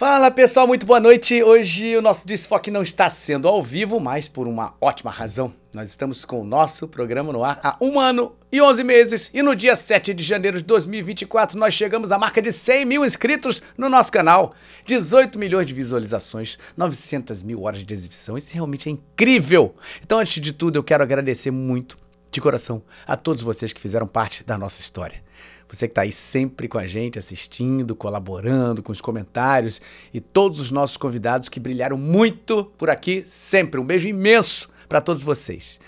Fala pessoal, muito boa noite. Hoje o nosso Desfoque não está sendo ao vivo, mas por uma ótima razão. Nós estamos com o nosso programa no ar há um ano e 11 meses e no dia 7 de janeiro de 2024 nós chegamos à marca de 100 mil inscritos no nosso canal, 18 milhões de visualizações, 900 mil horas de exibição. Isso realmente é incrível. Então, antes de tudo, eu quero agradecer muito, de coração, a todos vocês que fizeram parte da nossa história. Você que está aí sempre com a gente, assistindo, colaborando com os comentários e todos os nossos convidados que brilharam muito por aqui sempre. Um beijo imenso para todos vocês.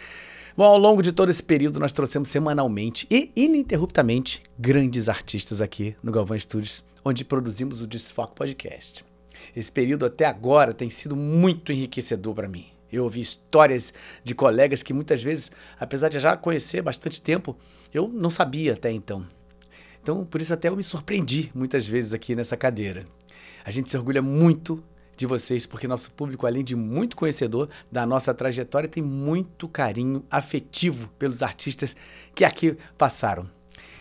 Bom, ao longo de todo esse período, nós trouxemos semanalmente e ininterruptamente grandes artistas aqui no Galvão Studios, onde produzimos o Desfoque Podcast. Esse período até agora tem sido muito enriquecedor para mim. Eu ouvi histórias de colegas que muitas vezes, apesar de já conhecer bastante tempo, eu não sabia até então. Então, por isso até eu me surpreendi muitas vezes aqui nessa cadeira. A gente se orgulha muito de vocês, porque nosso público, além de muito conhecedor da nossa trajetória, tem muito carinho afetivo pelos artistas que aqui passaram.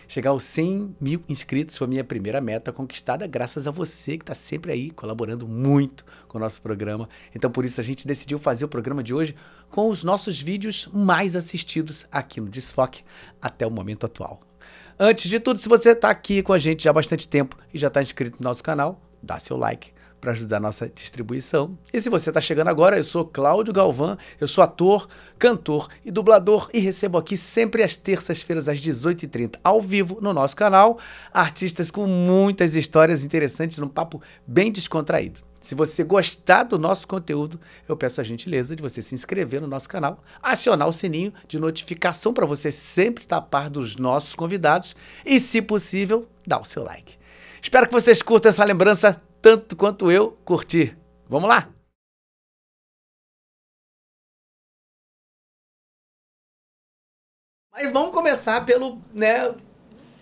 Chegar aos 100 mil inscritos foi a minha primeira meta conquistada, graças a você que está sempre aí colaborando muito com o nosso programa. Então, por isso, a gente decidiu fazer o programa de hoje com os nossos vídeos mais assistidos aqui no Desfoque até o momento atual. Antes de tudo, se você está aqui com a gente já há bastante tempo e já está inscrito no nosso canal, dá seu like para ajudar a nossa distribuição. E se você está chegando agora, eu sou Cláudio Galvão, eu sou ator, cantor e dublador e recebo aqui sempre às terças-feiras às 18h30, ao vivo no nosso canal, artistas com muitas histórias interessantes, num papo bem descontraído. Se você gostar do nosso conteúdo, eu peço a gentileza de você se inscrever no nosso canal, acionar o sininho de notificação para você sempre estar a par dos nossos convidados e, se possível, dar o seu like. Espero que vocês curtam essa lembrança tanto quanto eu curti. Vamos lá? Mas vamos começar pelo, né,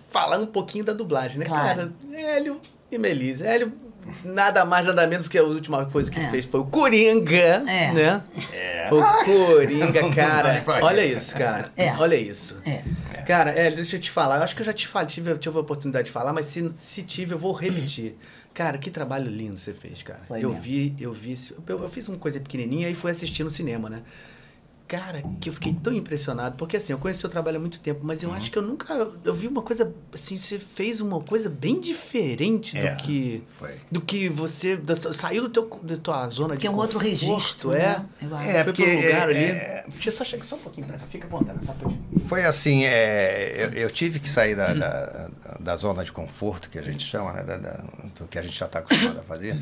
falando um pouquinho da dublagem, né, Claro. cara? Hélio e Melise. Hélio, nada mais, nada menos que a última coisa que É. fez foi o Coringa, É. né? O Coringa, cara. Olha isso. isso, cara. É. Olha isso. É. Cara, é, deixa eu te falar. Eu acho que eu já te falei, tive, tive a oportunidade de falar, mas se, se tive, eu vou repetir. Cara, que trabalho lindo você fez, cara. Foi eu mesmo. vi, eu vi. Eu, eu fiz uma coisa pequenininha e fui assistir no cinema, né? Cara, que eu fiquei tão impressionado, porque assim, eu conheci o trabalho há muito tempo, mas eu acho que eu nunca. Eu vi uma coisa. Assim, você fez uma coisa bem diferente É, do que. foi. Do que você. da- saiu do teu, da tua zona de Que é um outro registro, é. né? Acho. É, Foi porque, um lugar é, ali. é, Deixa eu só chegar só um pouquinho pra fica à vontade, só pra Foi assim, é, eu, eu tive que sair da, da, da zona de conforto, que a gente chama, né, da, da- do que a gente já está acostumado a fazer,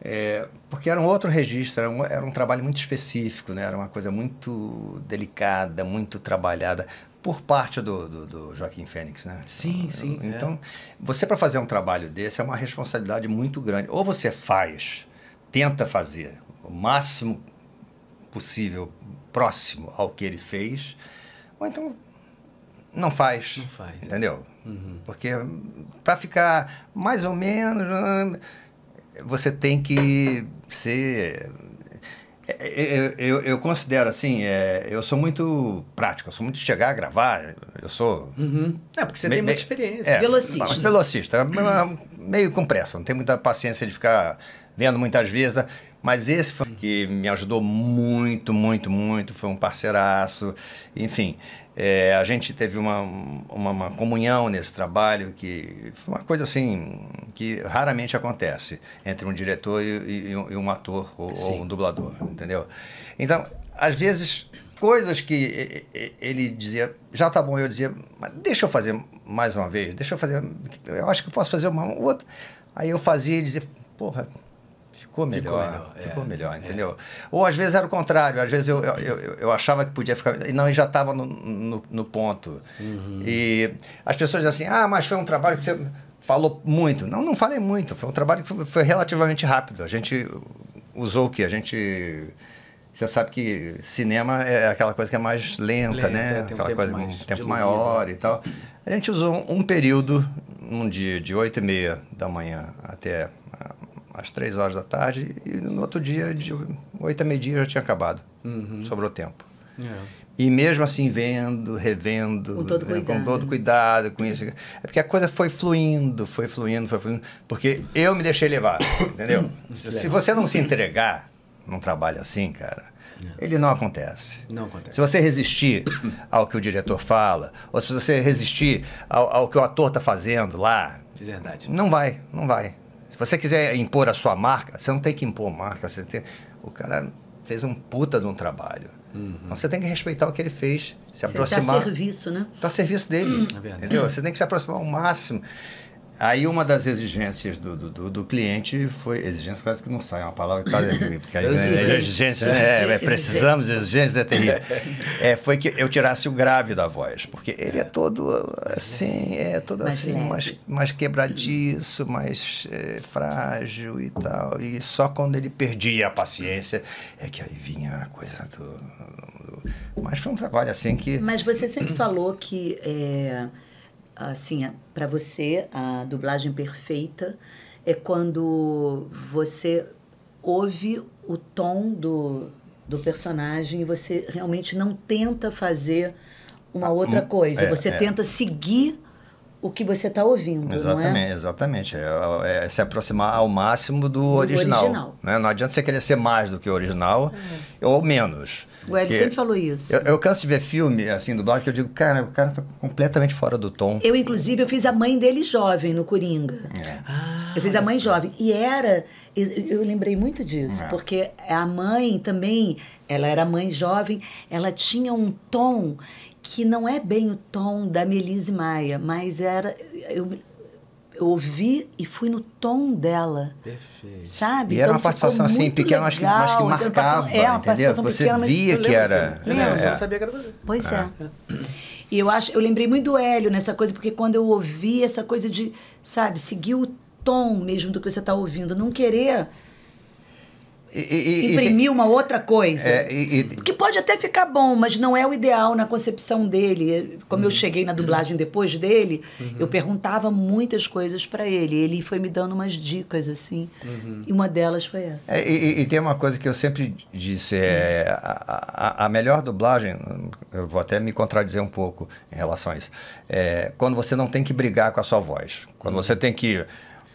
é, porque era um outro registro, era um, era um trabalho muito específico, né, era uma coisa muito delicada, muito trabalhada por parte do, do, do Joaquim Fênix, né? Sim, sim, é. Então, você para fazer um trabalho desse é uma responsabilidade muito grande. Ou você faz, tenta fazer o máximo possível próximo ao que ele fez, ou então não faz. Não faz, é. Entendeu? Porque para ficar mais ou menos, você tem que ser. é, é, Eu, eu, eu considero assim, é, eu sou muito prático, eu sou muito de chegar a gravar, eu sou. Uhum. É, porque você Me- tem muita experiência. É, Velocista. mas Velocista. Meio com pressa, não tem muita paciência de ficar vendo muitas vezes. né? Mas esse foi que me ajudou muito, muito, muito. Foi um parceiraço. Enfim, é, a gente teve uma, uma, uma comunhão nesse trabalho que foi uma coisa assim que raramente acontece entre um diretor e, e um, e um ator ou, ou um dublador, entendeu? Então, às vezes coisas que ele dizia, já tá bom, eu dizia, mas deixa eu fazer mais uma vez, deixa eu fazer, eu acho que eu posso fazer uma outra. Aí eu fazia e dizia, porra, ficou melhor, melhor, ficou é, melhor, entendeu? Ou às vezes era o contrário, às vezes eu, eu, eu, eu achava que podia ficar, e não, e já estava no, no, no ponto. E as pessoas dizem assim, ah, mas foi um trabalho que você falou muito. Não, não falei muito, foi um trabalho que foi, foi relativamente rápido. A gente usou o quê? A gente... Você sabe que cinema é aquela coisa que é mais lenta, Lenta, né? tem um aquela tempo coisa mais um tempo diluído, maior e tal. A gente usou um período, um dia de 8 e meia da manhã até às 3 horas da tarde, e no outro dia, de 8 a meio-dia, já tinha acabado. Uhum. Sobrou tempo. E mesmo assim, vendo, revendo, Com todo né, cuidado. com todo cuidado, com isso. É porque a coisa foi fluindo, foi fluindo, foi fluindo. Porque eu me deixei levar, entendeu? se, se você não se entregar num trabalho assim, cara, ele não acontece. Não acontece. Se você resistir ao que o diretor fala, ou se você resistir ao, ao que o ator está fazendo lá, De verdade. não vai, não vai. Se você quiser impor a sua marca, você não tem que impor marca. Você tem... O cara fez um puta de um trabalho. Então você tem que respeitar o que ele fez, se Você dá aproximar. serviço, né? Está a serviço dele. É verdade. entendeu? Você tem que se aproximar ao máximo. Aí uma das exigências do, do, do- do cliente foi. Exigência quase que não sai, é uma palavra que tá- porque aí, Exigência. exigência, né, é, precisamos de exigência é terrível. É, foi que eu tirasse o grave da voz, porque ele é todo assim, é todo Mais assim, leve. mais, mais quebradiço, mais é, frágil e tal. E só quando ele perdia a paciência é que aí vinha a coisa do. do- Mas foi um trabalho assim que. Mas você sempre falou que, é, assim, para você, a dublagem perfeita é quando você ouve o tom do, do personagem e você realmente não tenta fazer uma outra coisa. é, você é. tenta seguir o que você está ouvindo, é? Exatamente, exatamente. É, é se aproximar ao máximo do, original. original. né? Não adianta você querer ser mais do que o original ou menos. O Hélio Porque sempre falou isso. Eu, eu canso de ver filme assim do Dodge que eu digo, cara, o cara tá completamente fora do tom. Eu, inclusive, eu fiz a mãe dele jovem no Coringa. É. eu fiz a mãe jovem. E era. Eu, eu lembrei muito disso, É. porque a mãe também, ela era mãe jovem, ela tinha um tom que não é bem o tom da Melise Maia, mas era. Eu, eu ouvi e fui no tom dela. Perfeito. Sabe? E era uma Então, participação assim, pequena, mas que, mas que marcava, É, entendeu? Você pequena, via que era. do filme. Não, eu é, só não sabia que era você. Pois é. E eu acho, eu lembrei muito do Hélio nessa coisa, porque quando eu ouvi essa coisa de, sabe, seguir o tom mesmo do que você está ouvindo, não querer E, e- e- imprimir uma outra coisa. É, e- e- Que pode até ficar bom, mas não é o ideal na concepção dele. Como Uhum. eu cheguei na dublagem depois dele, eu perguntava muitas coisas para ele. Ele foi me dando umas dicas, assim. Uhum. E uma delas foi essa. É, e, e- e tem uma coisa que eu sempre disse, é, a, a- a melhor dublagem, eu vou até me contradizer um pouco em relação a isso, é quando você não tem que brigar com a sua voz. Quando você tem que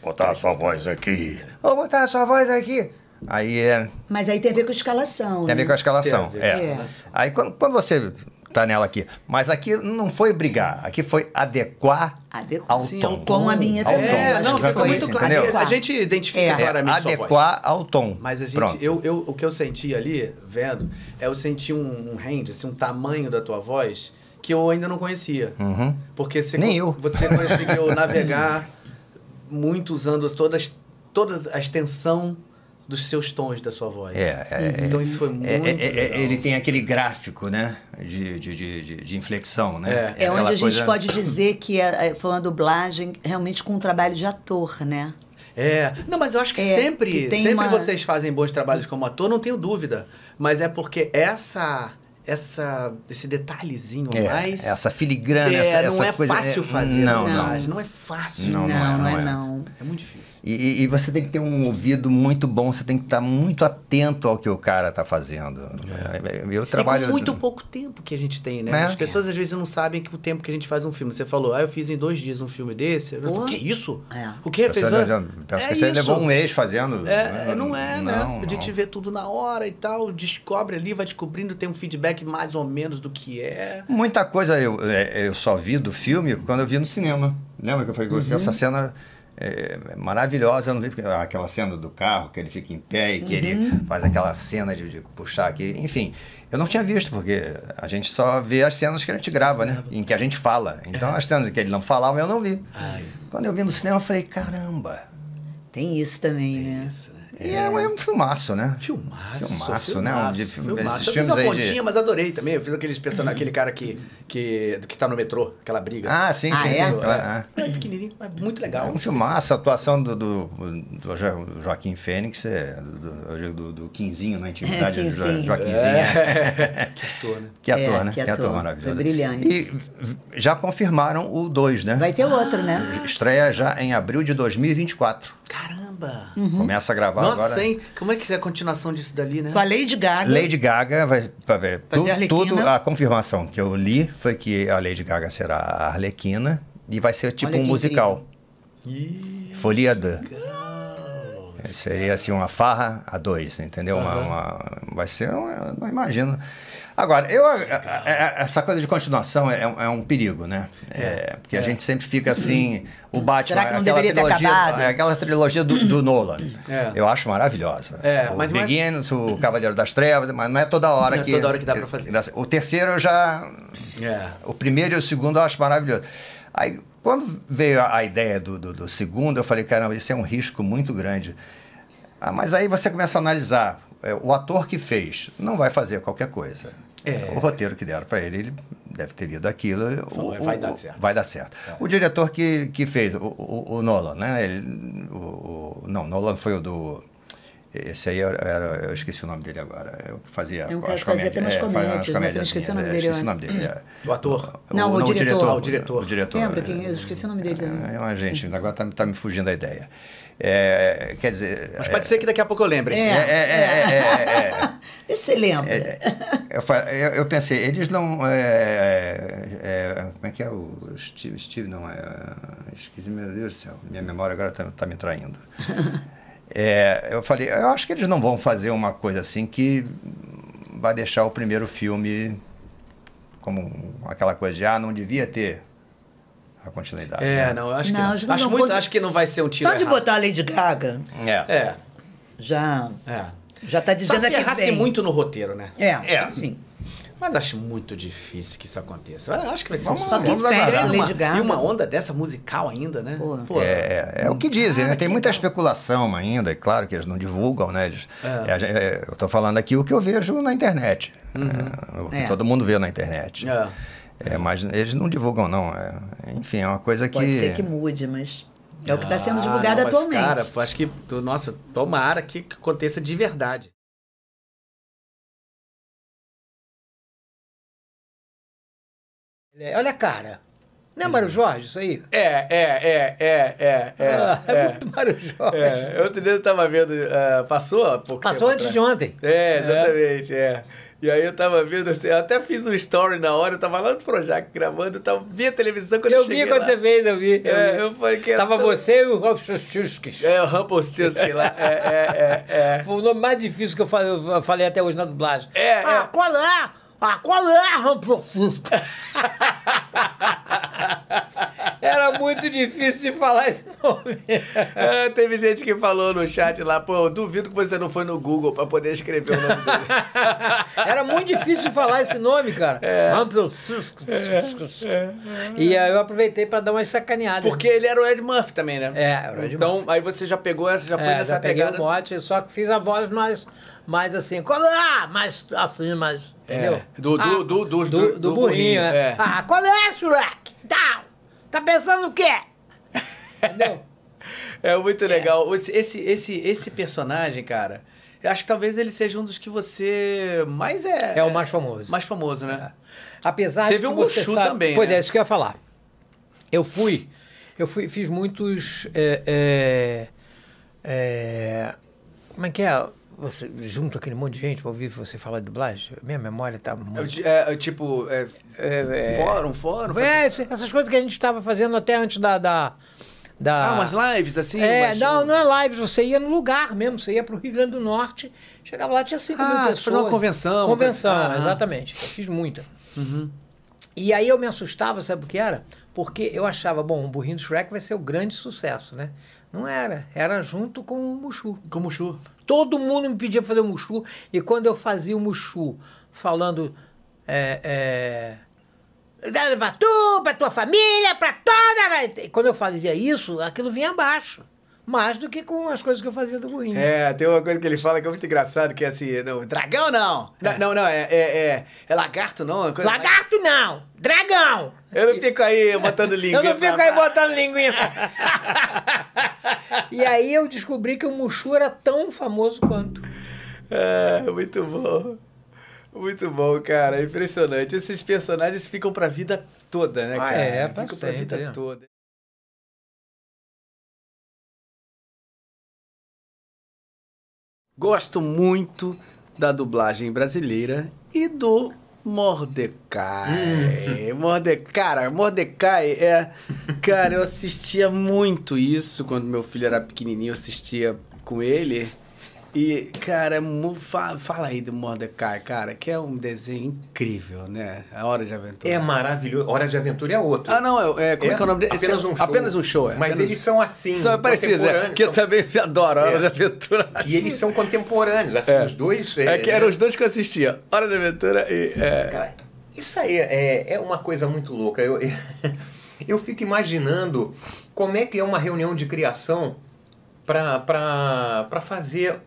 botar a sua voz aqui, ou botar a sua voz aqui. Aí é, Mas aí tem a ver com a escalação. tem a ver né? com a escalação. Tem a ver É. escalação. Aí quando, quando você tá nela aqui, mas aqui não foi brigar, aqui foi adequar Adequar. ao Sim, tom. Com a minha Ao também. tom. É, não, ficou muito claro. entendeu? A gente identifica É. É, claramente sua voz. adequar ao tom. Mas a gente, Pronto. eu, eu, o que eu senti ali, vendo, é eu senti um, um range, assim, um tamanho da tua voz que eu ainda não conhecia. Uhum. Porque você, Nem eu. você conseguiu navegar muito usando todas, todas a extensão dos seus tons da sua voz. É, é, então isso foi muito É, é, é, ele tem aquele gráfico, né? De, de, de, de- inflexão, né? É onde a gente coisa- pode dizer que é- é- foi uma dublagem realmente com um trabalho de ator, né? É. Não, mas eu acho que É, sempre, que sempre uma- vocês fazem bons trabalhos como ator, não tenho dúvida. Mas é porque essa, essa, esse detalhezinho a É, mais. essa filigrana, é, essa, não essa é coisa. fácil fazer. Não, na não. não é fácil. Não, não, não é, não não é é. não. É muito difícil. E, e- você tem que ter um ouvido muito bom, você tem que estar muito atento ao que o cara está fazendo. É, Eu trabalho. E com muito pouco tempo que a gente tem, né? É. As pessoas às vezes não sabem que o tempo que a gente faz um filme. Você falou, ah, eu fiz em dois dias um filme desse. Eu falei, o que é isso? É. O que? Você, Fez já, é que você isso. levou um mês fazendo. É, não é, né? Não, a gente não. vê tudo na hora e tal, descobre ali, vai descobrindo, tem um feedback mais ou menos do que é. Muita coisa eu, é, eu só vi do filme quando eu vi no cinema. Lembra que eu falei com Uhum. você? Essa cena é maravilhosa. Eu não vi porque- aquela cena do carro, que ele fica em pé e que ele Uhum. faz aquela cena de, de puxar aqui. Enfim, eu não tinha visto, porque a gente só vê as cenas que a gente grava, né? Em que a gente fala. Então, as cenas que ele não falava, eu não vi. Ai. Quando eu vi no cinema, eu falei, caramba. Tem isso também, né? Isso, né? E é, um- é um filmaço, né? Filmaço. Filmaço, né? Um de- filme- filmaço. esses Eu fiz uma aí de- pontinha, mas adorei também. Eu fiz aqueles person... aquele cara que, que, que tá no metrô, aquela briga. Ah, sim, Ah, sim, é? sim. É, é. é pequenininho, mas muito legal. É um filmaço, a atuação do, do, do Jo- Joaquim Fênix, é, do, do, do Quinzinho na intimidade É, do Jo- Quinzinho. Joaquinzinho. É. que ator, né? Que ator, É, né? que Que ator ator. maravilhoso. Brilhante. E já confirmaram o 2, né? Vai ter outro, né? Estreia já em abril de 2024. Caramba! Caramba! Começa a gravar Nossa, agora. hein? Como é que é a continuação disso dali, né? Com a Lady Gaga. Lady Gaga vai pra ver. Tu- tudo a confirmação que eu li foi que a Lady Gaga será a Arlequina e vai ser tipo Olha um musical. Ih, Folia de. Seria assim uma farra a dois, entendeu? Uma, Aham. uma- vai ser, uma, não imagino. Agora, eu, a- a- a- essa coisa de continuação é, um- é um perigo, né? É, porque a gente sempre fica assim, o Batman, Será que não aquela trilogia, é aquela trilogia do, do Nolan, É. eu acho maravilhosa. É, o mas não é- Begins, o Cavaleiro das Trevas, mas não é toda hora Não é que toda hora que dá pra fazer. O terceiro eu já É. o primeiro e o segundo eu acho maravilhoso. Aí, quando veio a, a ideia do, do, do segundo, eu falei, caramba, isso é um risco muito grande. Ah, mas aí você começa a analisar. É, o ator que fez não vai fazer qualquer coisa. É. O roteiro que deram para ele, ele deve ter lido aquilo. Falou, o- vai o- dar o- certo. É. Vai dar certo. O diretor que, que fez, o, o, o Nolan, né? Ele, o, o- não, Nolan foi o do... Esse aí era, era- eu esqueci o nome dele agora. Eu que fazia É um cara que fazia até umas comédias. comédias, né? Eu esqueci o nome é, dele, Esqueci o nome dele. é. O ator? Não, o diretor. Ah, o diretor. O diretor. Lembra quem é? Eu esqueci o nome dele. É uma gente, agora tá, tá me fugindo a ideia. É, quer dizer. Mas é, pode ser que daqui a pouco eu lembre. É. é, é, é, é, é. Você lembra. Eu, eu- eu pensei, eles não. é, é, como é que é o Steve? Steve não é. Esqueci, meu Deus do céu. Minha memória agora está me traindo. É, eu falei, eu acho que eles não vão fazer uma coisa assim que vai deixar o primeiro filme como aquela coisa de, ah, não devia ter a continuidade. É, né? não, eu acho que Não, não. não Acho muito, pôr- acho que não vai ser um tiro Só de errado. botar a Lady Gaga, É. É, já, é. já tá Só dizendo se aqui errasse bem. muito no roteiro, né? É, É. sim. Mas acho muito difícil que isso aconteça. Eu acho que vai ser um Vamos- sucesso. vamos aguardar. Uma- Lady Gaga. E uma onda dessa musical ainda, né? Pô. Pô, É, é o que dizem, né? Tem muita especulação ainda, é claro que eles não divulgam, né? Eles- É. é, é, eu estou falando aqui o que eu vejo na internet, é, o que É. todo mundo vê na internet. É. É, mas eles não divulgam, não. É, enfim, é uma coisa que. Pode ser que mude, mas é o que está sendo Ah, divulgado não, atualmente. Cara, acho que, nossa, tomara que aconteça de verdade. É, Olha a cara. Não é Mário Jorge isso aí? É, é, é, é, é, é. Ah, é é. muito Mário Jorge. É, outro dia eu tava vendo, ah, passou pouco Passou antes atrás. de ontem. É, exatamente, é. E aí eu tava vendo, assim, eu até fiz um story na hora, eu tava lá no Projac gravando, eu tava, vi a televisão quando eu, Eu cheguei vi quando lá. você fez, eu vi. eu É, vi. eu falei que... Tava tão- você e o Schuskis. É, o Rumpelstiltskin lá, é, é, é, é. Foi o nome mais difícil que eu falei, eu falei até hoje na dublagem. É, ah, é. é? Ah, qual é, Rumpelstiltskin? Era muito difícil de falar esse nome. É, teve gente que falou no chat lá, pô, eu duvido que você não foi no Google pra poder escrever o nome dele. Era muito difícil de falar esse nome, cara. Rumpelstiltskin. E aí eu aproveitei pra dar uma sacaneada. Porque ele era o Ed Murphy também, né? É, era o Ed Então, aí você já pegou essa, já foi É, nessa já peguei pegada. o mote, só que fiz a voz mais, mais assim, qual é? Mais assim, mais, entendeu? É, do- do- Ah, do- do, do- do, burrinho, burrinho, é. é. Ah, qual é, Shrek? Tá, tá pensando o quê? Entendeu? É muito legal. Esse, esse, esse, esse personagem, cara, eu acho que talvez ele seja um dos que você mais é. É o mais famoso. Mais famoso, né? Apesar Teve de que um Mushu sabe- também, Pois né? é, isso que eu ia falar. Eu fui, eu fui, fiz muitos, é, é, é, como é que é? Você junto aquele monte de gente para ouvir você falar de dublagem? Minha memória tá É, muito... é, tipo, é, É, é, fórum, fórum. É, esse- essas coisas que a gente estava fazendo até antes da. da, da Ah, umas lives assim? É, umas- não, não é live, você ia no lugar mesmo, você ia para o Rio Grande do Norte, chegava lá, tinha 5 Ah, mil pessoas. fazia uma convenção, Convenção, ah, exatamente. Eu fiz muita. Uhum. E aí eu me assustava, sabe o que era? Porque eu achava, bom, o Burrinho do Shrek vai ser o grande sucesso, né? Não era, era junto com o Mushu. Como chu. Todo mundo me pedia fazer o Mushu. E quando eu fazia o Mushu falando. É, é, tu, pra tua família, pra toda. Quando eu fazia isso, aquilo vinha abaixo. Mais do que com as coisas que eu fazia do burrinho. É, tem uma coisa que ele fala que é muito engraçado, que é assim, não, dragão não. Não, não, não, é, é, é, é lagarto não. é coisa mais- Lagarto não! Dragão! Eu não fico aí botando língua. Eu não fico aí botando linguinha. e aí eu descobri que o Mushu era tão famoso quanto. É, muito bom. Muito bom, cara. Impressionante. Esses personagens ficam pra vida toda, né, Ah, cara? é, pra ficam pra vida sempre. toda. Gosto muito da dublagem brasileira e do Mordecai. Mordecai, cara, Mordecai é. Cara, eu assistia muito isso quando meu filho era pequenininho, eu assistia com ele. E, cara, fala aí do Mordecai, cara, que é um desenho incrível, né? A Hora de Aventura. É maravilhoso. Hora de Aventura é outro. Ah, não, é, é- como é, que é o nome dele? Esse Apenas é- um show. Apenas um show, é. Mas apenas- eles são assim. São parecidos, contemporâneos, Que eu são- também adoro, a Hora É. de Aventura. E eles são contemporâneos, assim, É. os dois. É que eram os dois que eu assistia. Hora de Aventura e. é, Cara, isso aí é, é uma coisa muito louca. Eu, eu fico imaginando como é que é uma reunião de criação para fazer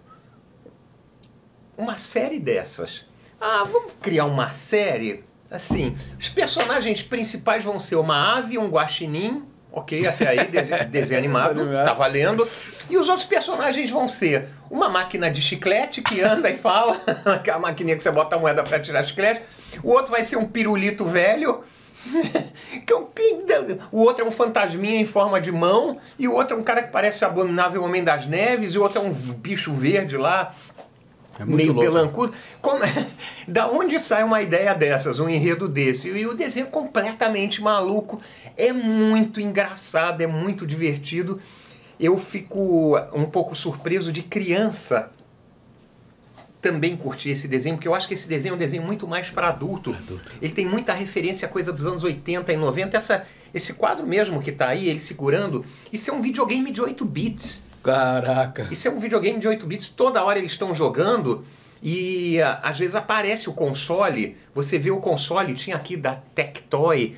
uma série dessas. Ah, vamos criar uma série? Assim, os personagens principais vão ser uma ave um guaxinim. Ok, até aí, desenho, desenho animado, tá valendo. E os outros personagens vão ser uma máquina de chiclete que anda e fala, aquela maquininha que você bota a moeda para tirar chiclete. O outro vai ser um pirulito velho. que é um- o outro é um fantasminha em forma de mão. E o outro é um cara que parece o abominável Homem das Neves. E o outro é um bicho verde lá. É muito meio louco. pelancudo. Como- da onde sai uma ideia dessas, um enredo desse? E o desenho é completamente maluco. É muito engraçado, é muito divertido. Eu fico um pouco surpreso de criança também curtir esse desenho, porque eu acho que esse desenho é um desenho muito mais para adulto. Ele tem muita referência a coisa dos anos 80 e 90. Essa, esse quadro mesmo que tá aí, ele segurando, isso é um videogame de 8 bits. Caraca. Isso é um videogame de 8 bits, toda hora eles estão jogando e ah, às vezes aparece o console, você vê o console, tinha aqui da Tectoy,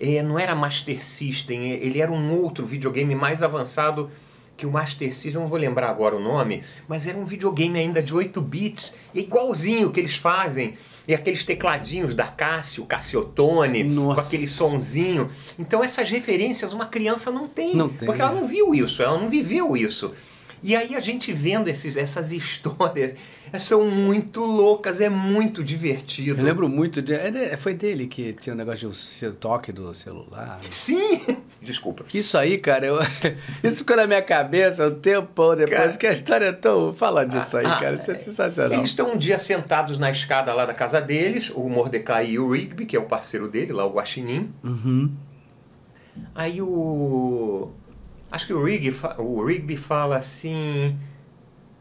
eh, não era Master System, eh, ele era um outro videogame mais avançado que o Master System, não vou lembrar agora o nome, mas era um videogame ainda de 8 bits, igualzinho que eles fazem. E aqueles tecladinhos da Cássio, Cassiotone, com Nossa. aquele sonzinho. Então essas referências uma criança não tem. Não tem. Porque ela não viu isso, ela não viveu isso. E aí a gente vendo esses, essas histórias, são muito loucas, é muito divertido. Eu lembro muito de. é de- Foi dele que tinha o negócio de toque do celular. Sim! Desculpa. Isso aí, cara, eu, isso ficou na minha cabeça um tempão depois, Cara. que a história é tão. Fala disso aí, Ah, cara. Isso é sensacional. Eles estão um dia sentados na escada lá da casa deles, o Mordecai e o Rigby, que é o parceiro dele, lá o Guaxinim. Uhum. Aí o. Acho que o Rigby, o Rigby fala assim: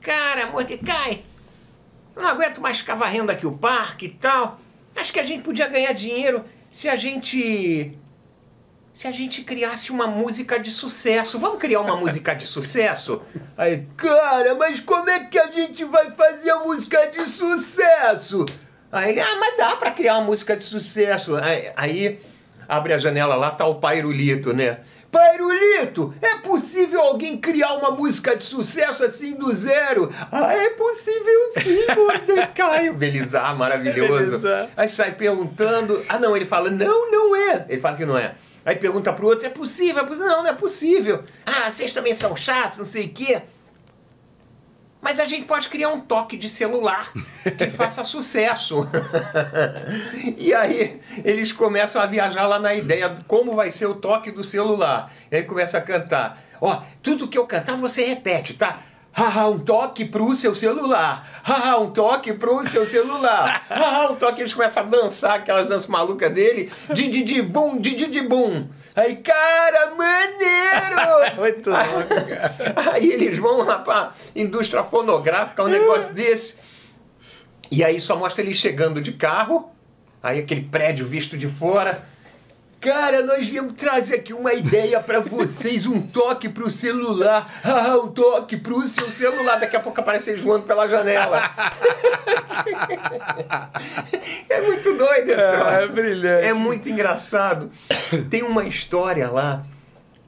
Cara, Mordecai, eu não aguento mais ficar varrendo aqui o parque e tal. Acho que a gente podia ganhar dinheiro se a gente. Se a gente criasse uma música de sucesso. Vamos criar uma música de sucesso? Aí, cara, mas como é que a gente vai fazer a música de sucesso? Aí ele, ah, mas dá pra criar uma música de sucesso. Aí, aí abre a janela lá, tá o Pairulito, né? Pairulito, é possível alguém criar uma música de sucesso assim do zero? Ah, é possível sim, Mordecai. Belizar, maravilhoso. Aí sai perguntando. Ah, não, ele fala, não, não é. Ele fala que não é. Aí pergunta pro outro, é possível? É possível? Não, não é possível. Ah, vocês também são chatos, não sei o quê. Mas a gente pode criar um toque de celular que faça sucesso. e aí eles começam a viajar lá na ideia de como vai ser o toque do celular. E aí começa a cantar. Ó, tudo que eu cantar você repete, tá? Haha, um toque pro seu celular. Haha, um toque pro seu celular. Haha, um toque. Eles começam a dançar aquelas danças malucas dele. Di, di, di, bum, di, di, di, bum. Aí, cara, maneiro! Muito louco, cara. Aí eles vão lá pra indústria fonográfica, um negócio desse. E aí só mostra ele chegando de carro, aí aquele prédio visto de fora. Cara, nós viemos trazer aqui uma ideia pra vocês, um toque pro celular. Ah, um toque pro seu celular. Daqui a pouco aparece eles voando pela janela. é muito doido esse É, troço. é brilhante. É muito engraçado. Tem uma história lá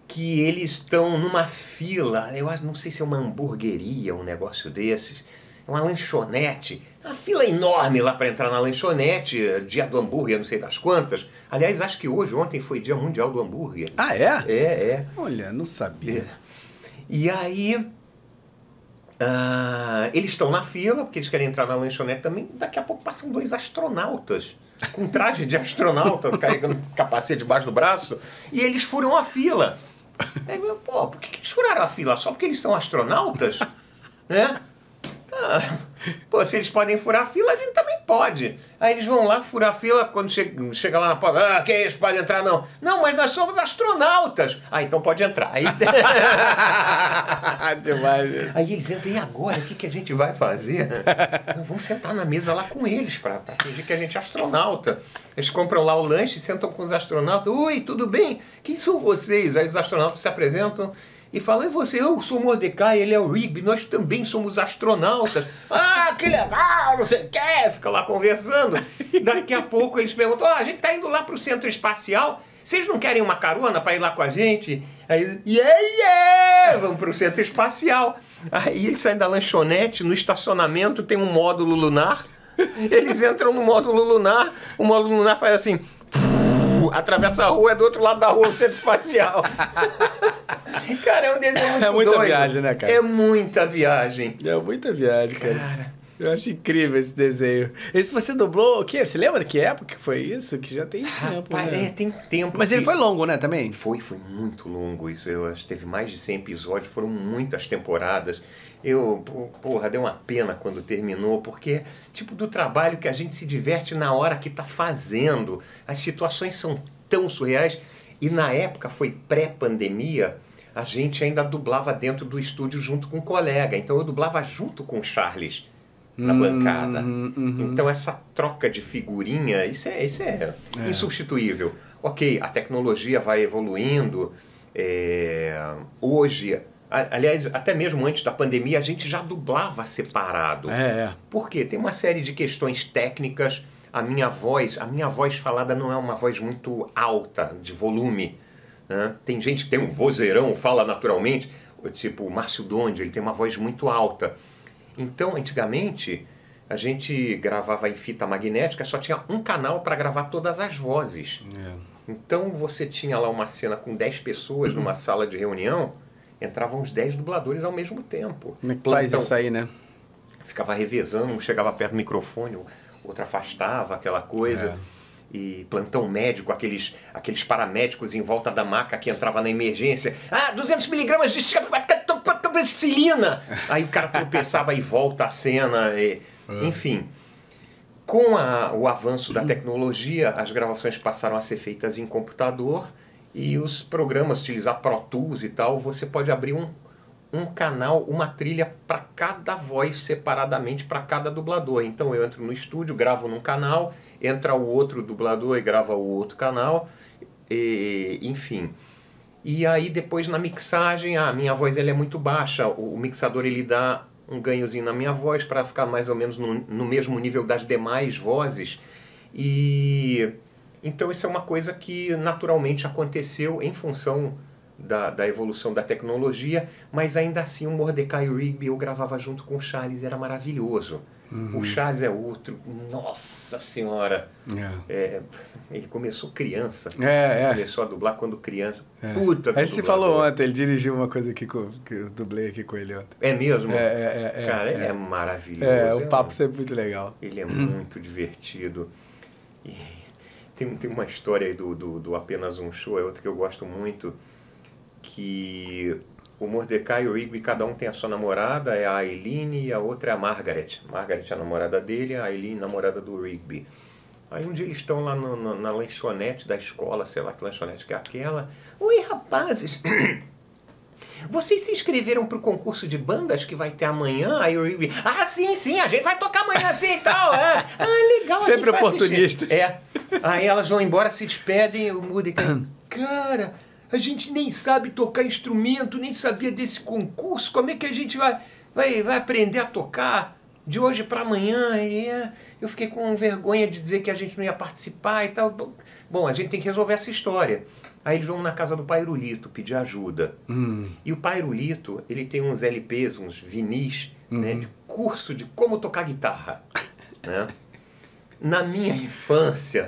que eles estão numa fila, eu acho, não sei se é uma hamburgueria, um negócio desses, uma lanchonete, uma fila enorme lá para entrar na lanchonete, dia do hambúrguer, não sei das quantas. Aliás, acho que hoje, ontem foi dia mundial do hambúrguer. Ah, é? É, é. Olha, não sabia. E aí, ah, eles estão na fila, porque eles querem entrar na lanchonete também. Daqui a pouco passam dois astronautas, com traje de astronauta, carregando capacete debaixo do braço, e eles furam a fila. Aí, meu, pô, por que, que eles furaram a fila? Só porque eles são astronautas? né? Ah, pô, se eles podem furar a fila, a gente também pode. Aí eles vão lá furar fila, quando chega, chega lá na porta, ah, que é isso, pode entrar não. Não, mas nós somos astronautas. Ah, então pode entrar. Aí, Demais. aí eles entram, e agora, o que, que a gente vai fazer? Não, vamos sentar na mesa lá com eles, para fingir que a gente é astronauta. Eles compram lá o lanche, sentam com os astronautas. Oi, tudo bem? Quem são vocês? Aí os astronautas se apresentam e falam, e você? Eu sou o Mordecai, ele é o Rigby, nós também somos astronautas. ah, que legal, não sei o que, fica lá conversando. Daqui a pouco eles perguntam, ó, a gente tá indo lá pro centro espacial, vocês não querem uma carona para ir lá com a gente? Aí, yeah, yeah! Vamos pro centro espacial. Aí eles saem da lanchonete, no estacionamento tem um módulo lunar, eles entram no módulo lunar, o módulo lunar faz assim atravessa a rua, é do outro lado da rua o centro espacial. cara, é um desenho muito É muita doido. viagem, né, cara? É muita viagem. É muita viagem, cara. Cara, Eu acho incrível esse desenho. Esse você dublou o quê? Você lembra que época que foi isso? Que já tem tempo, rapaz, né? é, tem tempo. Mas ele que- foi longo, né, também? Foi, foi muito longo isso. Eu acho que teve mais de 100 episódios, foram muitas temporadas. Eu, porra, deu uma pena quando terminou, porque é tipo do trabalho que a gente se diverte na hora que tá fazendo. As situações são tão surreais. E na época foi pré-pandemia, a gente ainda dublava dentro do estúdio junto com um colega. Então eu dublava junto com o Charles na Hum, bancada. uhum. Então essa troca de figurinha, isso é, isso é, insubstituível. Ok, a tecnologia vai evoluindo. é, hoje, a- aliás, até mesmo antes da pandemia, a gente já dublava separado. É, é. Por quê? Tem uma série de questões técnicas. A minha voz, a minha voz falada não é uma voz muito alta, de volume. né? Tem gente que tem um vozeirão, fala naturalmente, tipo o Márcio Donde, ele tem uma voz muito alta. Então, antigamente, a gente gravava em fita magnética, só tinha um canal para gravar todas as vozes. É. Então, você tinha lá uma cena com 10 pessoas numa sala de reunião, entravam os 10 dubladores ao mesmo tempo. Como é que faz Plantão isso aí, né? ficava revezando, um chegava perto do microfone, outro afastava aquela coisa. É. E plantão médico, aqueles, aqueles paramédicos em volta da maca que entrava na emergência. Ah, 200 miligramas de cilina! Aí o cara tropeçava e volta a cena. e- Enfim, com a- o avanço da tecnologia, as gravações passaram a ser feitas em computador e os programas, utilizar Pro Tools e tal, você pode abrir um, um canal, uma trilha para cada voz separadamente, para cada dublador. Então eu entro no estúdio, gravo num canal, entra o outro dublador e grava o outro canal, e, enfim. E aí depois na mixagem, a minha voz ela é muito baixa, o, o mixador ele dá um ganhozinho na minha voz para ficar mais ou menos no, no mesmo nível das demais vozes. E então isso é uma coisa que naturalmente aconteceu em função da, da evolução da tecnologia, mas ainda assim o Mordecai Rigby eu gravava junto com o Charles, era maravilhoso. O Charles é outro, nossa senhora, É. é, ele começou criança. É, é. Começou a dublar quando criança. É. Puta A gente se falou ontem, ele dirigiu uma coisa aqui com, que eu dublei aqui com ele ontem. É mesmo? É, é, é, é, Cara, ele é. maravilhoso. É, o papo sempre muito legal. Ele é muito divertido. E tem, tem uma história aí do, do, do Apenas Um Show, é outra que eu gosto muito, que o Mordecai e o Rigby, cada um tem a sua namorada, é a Aileen e a outra é a Margaret. Margaret é a namorada dele, a Aileen namorada do Rigby. Aí um dia eles estão lá no- no- na lanchonete da escola, sei lá que lanchonete que é aquela. Oi, rapazes! Vocês se inscreveram pro concurso de bandas que vai ter amanhã? Aí o Rigby, ah, sim, sim, a gente vai tocar amanhã sim e tal. É. Ah, legal. a Sempre gente vai assistir." oportunistas. É. Aí elas vão embora, se despedem, o Mordecai, cara, a gente nem sabe tocar instrumento, nem sabia desse concurso, como é que a gente vai, vai, vai aprender a tocar de hoje para amanhã? "É." eu fiquei com vergonha de dizer que a gente não ia participar e tal. Bom, a gente tem que resolver essa história. Aí eles vão na casa do Pairulito pedir ajuda. Hum, E o Pairulito, ele tem uns LPs, uns vinis, né, de curso de como tocar guitarra. né? Na minha infância,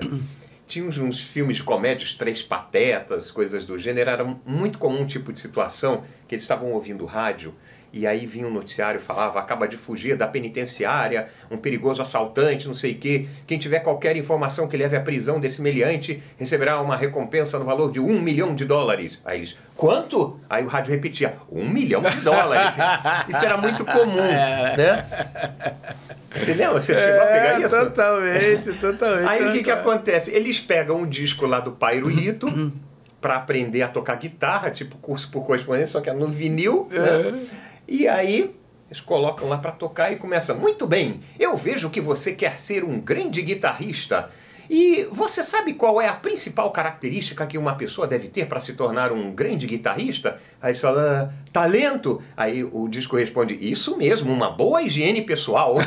tinha uns, uns filmes de comédia, os Três Patetas, coisas do gênero. Era muito comum um tipo de situação que eles estavam ouvindo rádio E aí vinha um noticiário falava: acaba de fugir da penitenciária, um perigoso assaltante, não sei o quê. Quem tiver qualquer informação que leve à prisão desse meliante receberá uma recompensa no valor de um milhão de dólares. Aí eles, quanto? Aí o rádio repetia: um milhão de dólares. Isso era muito comum, né? Você lembra? Você chegou a pegar É, isso? Totalmente, totalmente. Aí o que, que acontece? Eles pegam um disco lá do Pairulito para aprender a tocar guitarra, tipo curso por correspondência, só que é no vinil. Né? E aí eles colocam lá para tocar e começa. Muito bem, eu vejo que você quer ser um grande guitarrista. E você sabe qual é a principal característica que uma pessoa deve ter para se tornar um grande guitarrista? Aí eles falam, "Ah, talento. Aí o disco responde, isso mesmo, uma boa higiene pessoal.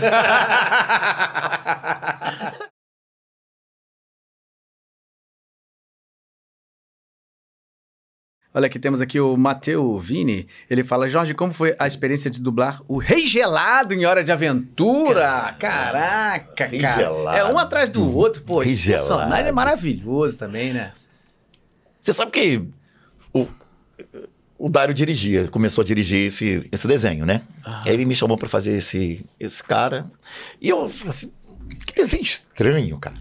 Olha aqui, temos aqui o Mateu Vini. Ele fala, Jorge, como foi a experiência de dublar o Rei Gelado em Hora de Aventura? Caraca, Rei cara. Gelado. É um atrás do outro. Pô, Rei esse personagem é Gelado. maravilhoso também, né? Você sabe que o, o Dário dirigia, começou a dirigir esse, esse desenho, né? Aí ele me chamou pra fazer esse, esse cara. E eu falei assim, que desenho estranho, cara.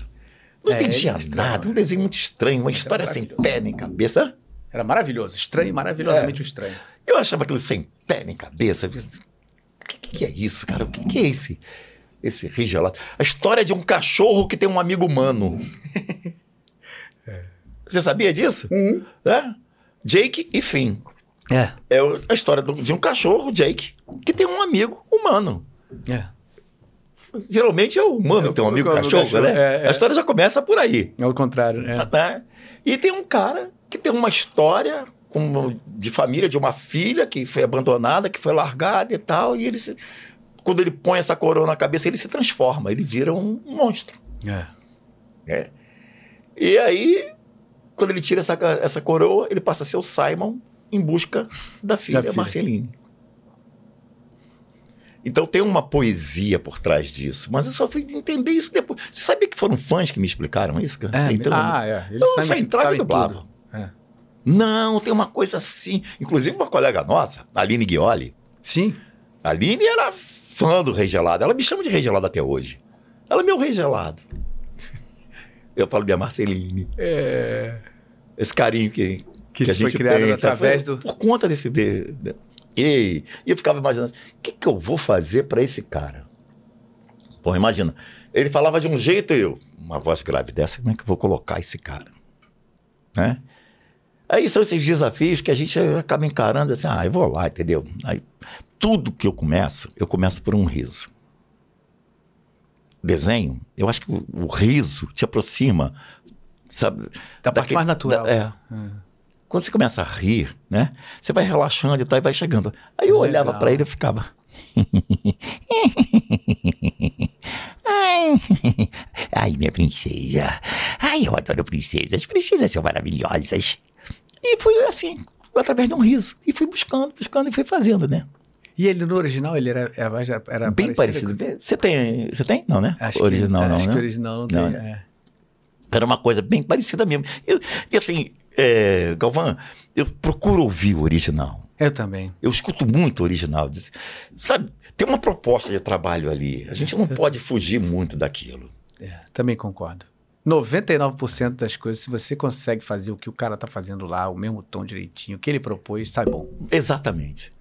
Não É, entendia é nada, né? um desenho muito estranho, uma história sem pé nem cabeça. Era maravilhoso. Estranho, maravilhosamente estranho. Eu achava aquilo sem pé nem cabeça. O que, que é isso, cara? O que, que é esse, esse rei gelado? A história de um cachorro que tem um amigo humano. Você sabia disso? É? Jake e Finn. É. É a história de um cachorro, Jake, que tem um amigo humano. É. Geralmente é o humano que tem um amigo cachorro, cachorro, né? é, é. A história já começa por aí. É o contrário, é. né? E tem um cara que tem uma história como de família de uma filha que foi abandonada, que foi largada e tal, e ele se- quando ele põe essa coroa na cabeça, ele se transforma, ele vira um monstro. É. É. E aí, quando ele tira essa, essa coroa, ele passa a ser o Simon em busca da filha, filha. Marceline. Então tem uma poesia por trás disso, mas eu só fui entender isso depois. Você sabia que foram fãs que me explicaram isso, cara? É, Então, ah, é. Eles eu sabem- só entrava sabem e dublava. É. Não, tem uma coisa assim. Inclusive, uma colega nossa, a Aline Ghioli, Sim. a Aline era fã do Rei Gelado. Ela me chama de Rei Gelado até hoje. Ela é meu Rei Gelado. Eu falo minha Marceline. Esse carinho que, Que isso foi criado sabe? através Foi do- Por conta desse. De, de- e, e eu ficava imaginando, o que, que eu vou fazer para esse cara? Pô, imagina. Ele falava de um jeito e eu, uma voz grave dessa, como é que eu vou colocar esse cara? Né? Aí são esses desafios que a gente acaba encarando assim, ah, eu vou lá, entendeu? Aí, tudo que eu começo, eu começo por um riso. Desenho, eu acho que o, o riso te aproxima, sabe? Da parte mais natural. da- é. Quando você começa a rir, né? Você vai relaxando e tal, e vai chegando. Aí eu olhava Legal. para ele e ficava. Ai, ai, minha princesa. Ai, eu adoro princesas. Princesas são maravilhosas. E foi assim, através de um riso. E fui buscando, buscando e fui fazendo, né? E ele no original, ele era, era, Bem parecido. Você tem, você tem? Não, né? Acho original que, não, acho né? que original não tem. Não, é. Era uma coisa bem parecida mesmo. E, e assim, é, Galvão, eu procuro ouvir o original. Eu também. Eu escuto muito o original. Sabe, tem uma proposta de trabalho ali. A gente não pode fugir muito daquilo. É, também concordo. 99% das coisas, se você consegue fazer o que o cara tá fazendo lá, o mesmo tom direitinho, o que ele propôs, sai bom. Exatamente.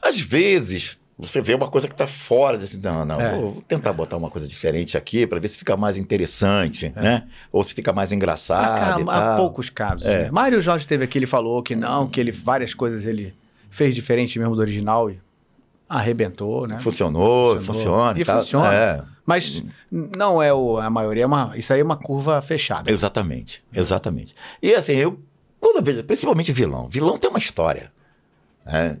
Às vezes, você vê uma coisa que está fora, assim, não, não, É. vou tentar botar uma coisa diferente aqui para ver se fica mais interessante, né? Ou se fica mais Há, engraçado há tal. poucos casos. É. Né? Mário Jorge teve aqui, ele falou que não, que ele várias coisas ele fez diferente mesmo do original e arrebentou, né? Funcionou, Funcionou. funciona E e funciona. É, Mas não é o, a maioria, é uma, isso aí é uma curva fechada. exatamente, exatamente. E assim, eu, quando eu vejo, principalmente vilão, vilão tem uma história. né?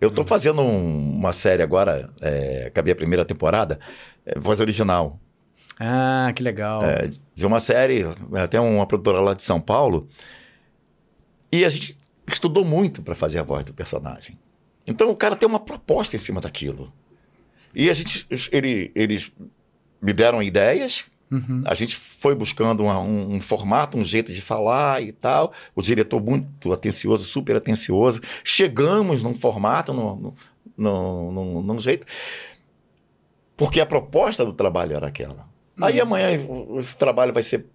Eu Hum. estou fazendo um- uma série agora, é, acabei a primeira temporada, é, voz original. Ah, que legal. é, de uma série, até uma produtora lá de São Paulo. E a gente estudou muito para fazer a voz do personagem. Então o cara tem uma proposta em cima daquilo. E a gente, ele, eles me deram ideias. Uhum. A gente foi buscando uma- um, um formato, um jeito de falar e tal. O diretor muito atencioso, super atencioso. Chegamos num formato, no- num, num, num jeito, porque a proposta do trabalho era aquela. Aí Uhum. amanhã esse trabalho vai ser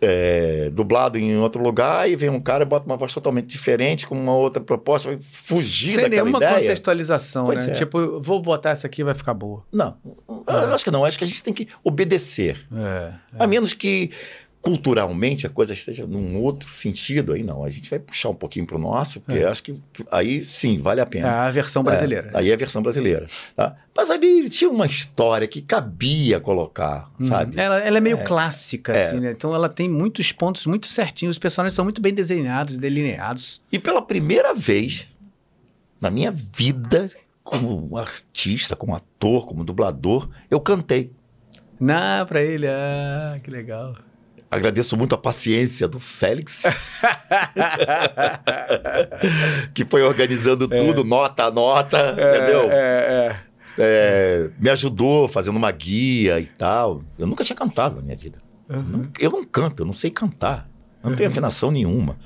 é, dublado em outro lugar e vem um cara e bota uma voz totalmente diferente, com uma outra proposta, vai fugir Sem daquela nenhuma ideia. contextualização, Pois né? é. Tipo, vou botar essa aqui vai ficar boa. Não, eu acho que não. Acho que a gente tem que obedecer. É. A menos que culturalmente a coisa esteja num outro sentido, aí não. A gente vai puxar um pouquinho para o nosso, porque eu acho que aí sim, vale a É pena. a versão brasileira. É, aí é a versão brasileira. Tá? Mas ali tinha uma história que cabia colocar, Uhum. sabe? Ela, ela é meio clássica, É. assim, né? Então ela tem muitos pontos muito certinhos. Os personagens são muito bem desenhados, delineados. E pela primeira vez na minha vida, como artista, como ator, como dublador, eu cantei. Na, pra ele, ah, que legal. Agradeço muito a paciência do Félix, que foi organizando tudo, nota a nota, entendeu? É, é. É, me ajudou fazendo uma guia e tal. Eu nunca tinha cantado na minha vida. Não- eu não canto, eu não sei cantar. Eu não tenho afinação nenhuma.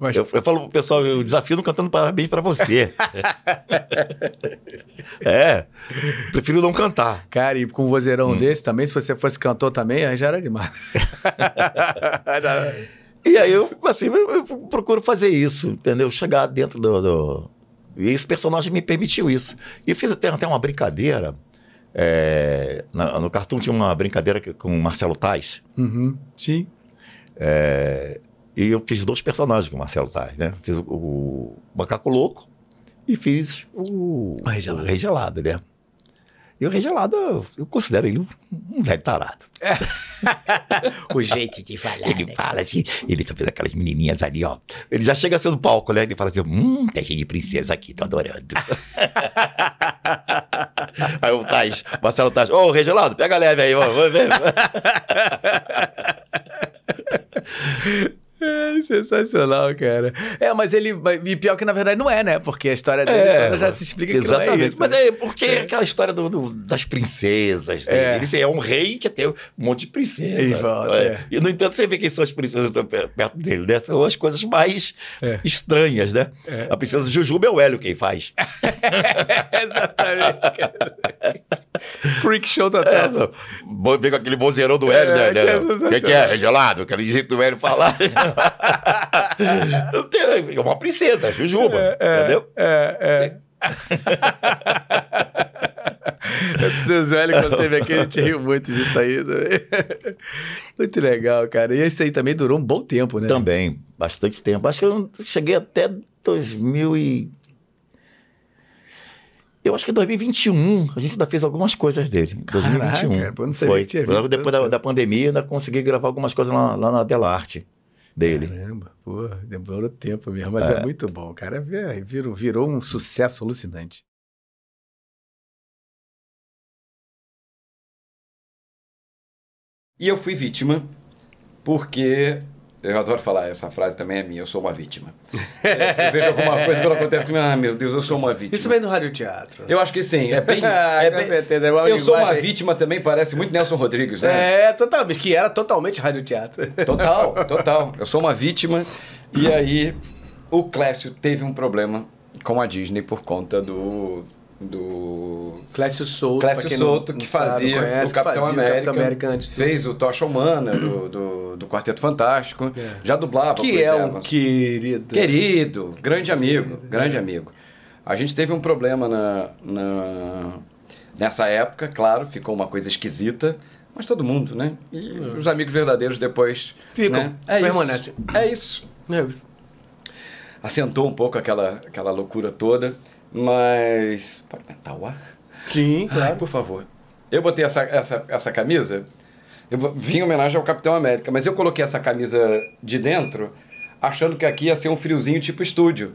Mas- Eu, eu falo pro pessoal, eu desafio não cantando parabéns pra você. é, prefiro não cantar. Cara, e com um Hum. vozeirão desse também, se você fosse cantor também, aí já era demais. E aí eu, assim, eu, procuro fazer isso, entendeu? Chegar dentro do, do- E esse personagem me permitiu isso. E fiz até, até uma brincadeira. é, na- no Cartoon tinha uma brincadeira que- com o Marcelo Tais. uhum. Sim. é, e eu fiz dois personagens com o Marcelo Tais, né? Fiz o, o Macaco Louco e fiz o, O Rei Gelado. o Rei Gelado, né? E o Rei Gelado, eu, eu considero ele um, um velho tarado. O jeito de falar. Ele né? fala assim, ele tá vendo aquelas menininhas ali, ó. Ele já chega sendo palco, né? Ele fala assim, hum, tem gente de princesa aqui, tô adorando. aí o Tais, Marcelo Tais, ô, Regelado, pega leve aí, ó. É sensacional, cara. É, mas ele. E pior que na verdade não é, né? Porque a história dele toda já se explica que não é Exatamente. isso. Mas né? é porque é aquela história do, do- das princesas. né? É. Ele é um rei que tem um monte de princesa. Em volta, É. é. E, no entanto, você vê quem são as princesas perto dele, né? São as coisas mais É. estranhas, né? A princesa Jujuba é o Hélio quem faz. Exatamente, cara. Freak show É, total. Vou ver com aquele vozeirão do Hélio, É, né? que é O que, que é? É gelado? Aquele jeito do Hélio falar. É uma princesa, Jujuba. entendeu? É, é. O seu Zélio, quando teve aqui, a gente riu muito disso aí. também. Muito legal, cara. E esse aí também durou um bom tempo, né? Também, bastante tempo. Acho que eu cheguei até 2000 e... Eu acho que em 2021 a gente ainda fez algumas coisas dele. 2021. Caraca, pô, eu não sabia Foi. Logo depois da, da pandemia, ainda consegui gravar algumas coisas lá, lá na Delarte dele. Caramba, pô, demorou tempo mesmo, mas é, muito bom, cara. É, Virou, virou um sucesso alucinante. E eu fui vítima, porque. Eu adoro falar, essa frase também é minha, eu sou uma vítima. É, eu vejo alguma coisa que acontece comigo, ah, meu Deus, eu sou uma vítima. Isso vem do radioteatro. Eu acho que sim, é bem. Ah, é com bem- certeza, é eu sou uma vítima também, parece muito Nelson Rodrigues, né? É, totalmente, que era totalmente radioteatro. Total, total. Eu sou uma vítima. E aí, o Clécio teve um problema com a Disney por conta do. Do. Clécio Souto, Clécio Souto, que sabe, fazia conhece, o Capitão fazia América. O Capitão América antes do- Fez o Tocha Humana do, do, do Quarteto Fantástico. É. Já dublava Que é um querido. Querido, grande amigo, grande amigo. A gente teve um problema na, na- nessa época, claro, ficou uma coisa esquisita, mas todo mundo, né? E os amigos verdadeiros depois. Ficam, né? é permanecem. Isso, é isso. Assentou um pouco aquela, aquela loucura toda, mas. Pode aumentar o ar? Sim, Ai, por favor. Eu botei essa, essa, essa camisa, eu vim em homenagem ao Capitão América, mas eu coloquei essa camisa de dentro achando que aqui ia ser um friozinho tipo estúdio.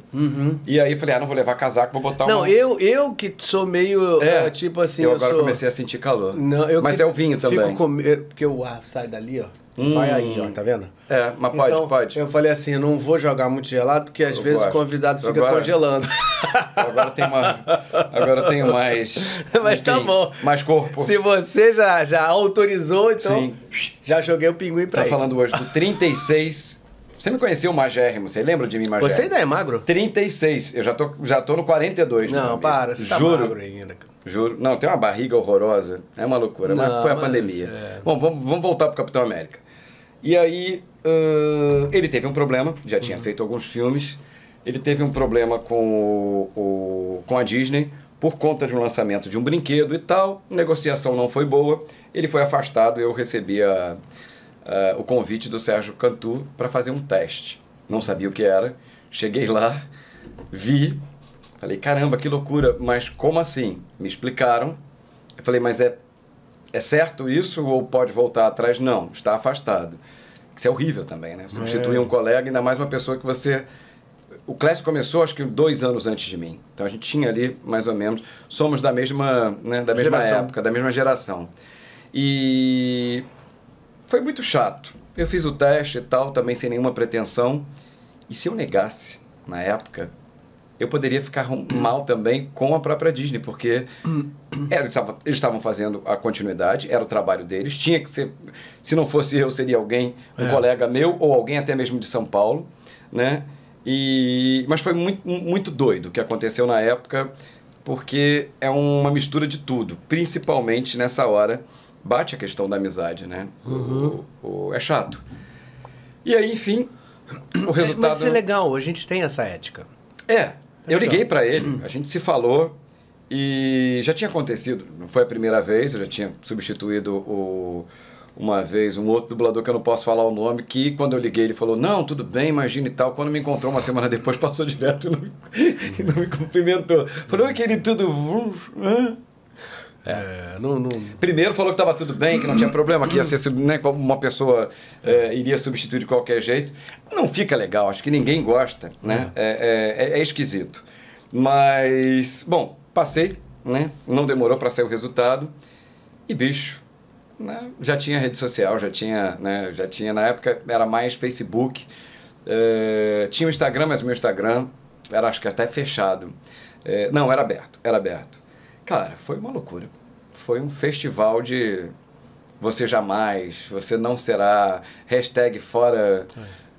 E aí falei, ah, não vou levar casaco, vou botar Uhum. Não, uma... eu, eu que sou meio, É, é, tipo assim, eu eu, agora sou... comecei a sentir calor. Não, eu mas é o vinho fico também. Com... Porque o ar sai dali, ó. Vai aí, ó, tá vendo? É, mas pode, Então, pode. Eu falei assim, eu não vou jogar muito gelado, porque às Eu vezes gosto. o convidado fica Agora- congelando. Agora tem uma... Agora tenho mais... Mas tá enfim, bom. Mais corpo. Se você já, já autorizou, então Sim. já joguei o pinguim pra Tá ele. falando hoje do 36 Você me conheceu magérrimo, você lembra de mim magérrimo? Você ainda é magro? 36, eu já tô, já tô no 42. meu Não, para, você tá Juro. magro ainda. Juro. Não, tem uma barriga horrorosa. É uma loucura, mas Não, foi a mas, pandemia. é. Bom, vamos, vamos voltar pro Capitão América. E aí, ãh, ele teve um problema, já Uhum. tinha feito alguns filmes. Ele teve um problema com, o, o- com a Disney por conta de um lançamento de um brinquedo e tal. A negociação não foi boa. Ele foi afastado eu recebi a- a- o convite do Sérgio Cantu para fazer um teste. Não sabia o que era. Cheguei lá, vi, falei, caramba, que loucura, mas como assim? Me explicaram. Eu falei, mas é, é certo isso ou pode voltar atrás? Não, está afastado. Isso é horrível também, né? Substituir um colega, ainda mais uma pessoa que você. O Clécio começou, acho que dois anos antes de mim. Então a gente tinha ali, mais ou menos, somos da mesma, né, da mesma Geração. época, da mesma geração. E foi muito chato. Eu fiz o teste e tal, também sem nenhuma pretensão. E se eu negasse, na época, eu poderia ficar mal também com a própria Disney, porque era, eles estavam- eles estavam fazendo a continuidade, era o trabalho deles, tinha que ser, se não fosse eu, seria alguém, um É. colega meu, ou alguém até mesmo de São Paulo, né? E, mas foi muito, muito doido o que aconteceu na época, porque é uma mistura de tudo, principalmente nessa hora, bate a questão da amizade, né? O- o- é chato. E aí, enfim, o resultado... Mas isso é legal, a gente tem essa ética. É, eu legal. liguei pra ele, a gente se falou e já tinha acontecido, não foi a primeira vez, eu já tinha substituído o, uma vez um outro dublador que eu não posso falar o nome, que quando eu liguei ele falou, não, tudo bem, imagina e tal. Quando me encontrou uma semana depois, passou direto e não, e não me cumprimentou. Falou, oi, querido, tudo... hã?" É, não, não... Primeiro falou que estava tudo bem, que não tinha problema, que ia ser sub- né, uma pessoa é, iria substituir de qualquer jeito. Não fica legal, acho que ninguém gosta, né? É, é- é- é esquisito. Mas, bom, passei, né? Não demorou para sair o resultado. E, bicho, né, já tinha rede social, já tinha, né, já tinha, na época era mais Facebook. É, tinha o Instagram, mas o meu Instagram era acho que até fechado. É, não, era aberto, era aberto. Cara, foi uma loucura. Foi um festival de você jamais, você não será, hashtag fora,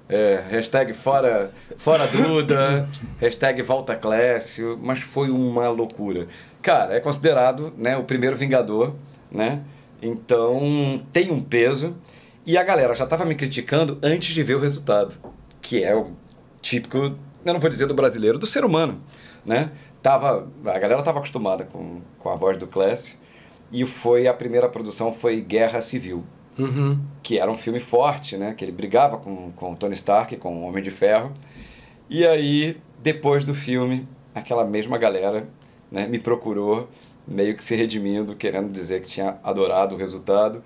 é, hashtag fora, fora Duda, hashtag volta Clécio, mas foi uma loucura. Cara, é considerado né, o primeiro Vingador, né? Então tem um peso e a galera já estava me criticando antes de ver o resultado, que é o típico, eu não vou dizer do brasileiro, do ser humano, né? Tava, a galera estava acostumada com, com a voz do Clécio e foi a primeira produção foi Guerra Civil, Uhum. que era um filme forte, né? Que ele brigava com, com Tony Stark, com o Homem de Ferro. E aí, depois do filme, aquela mesma galera né, me procurou, meio que se redimindo, querendo dizer que tinha adorado o resultado.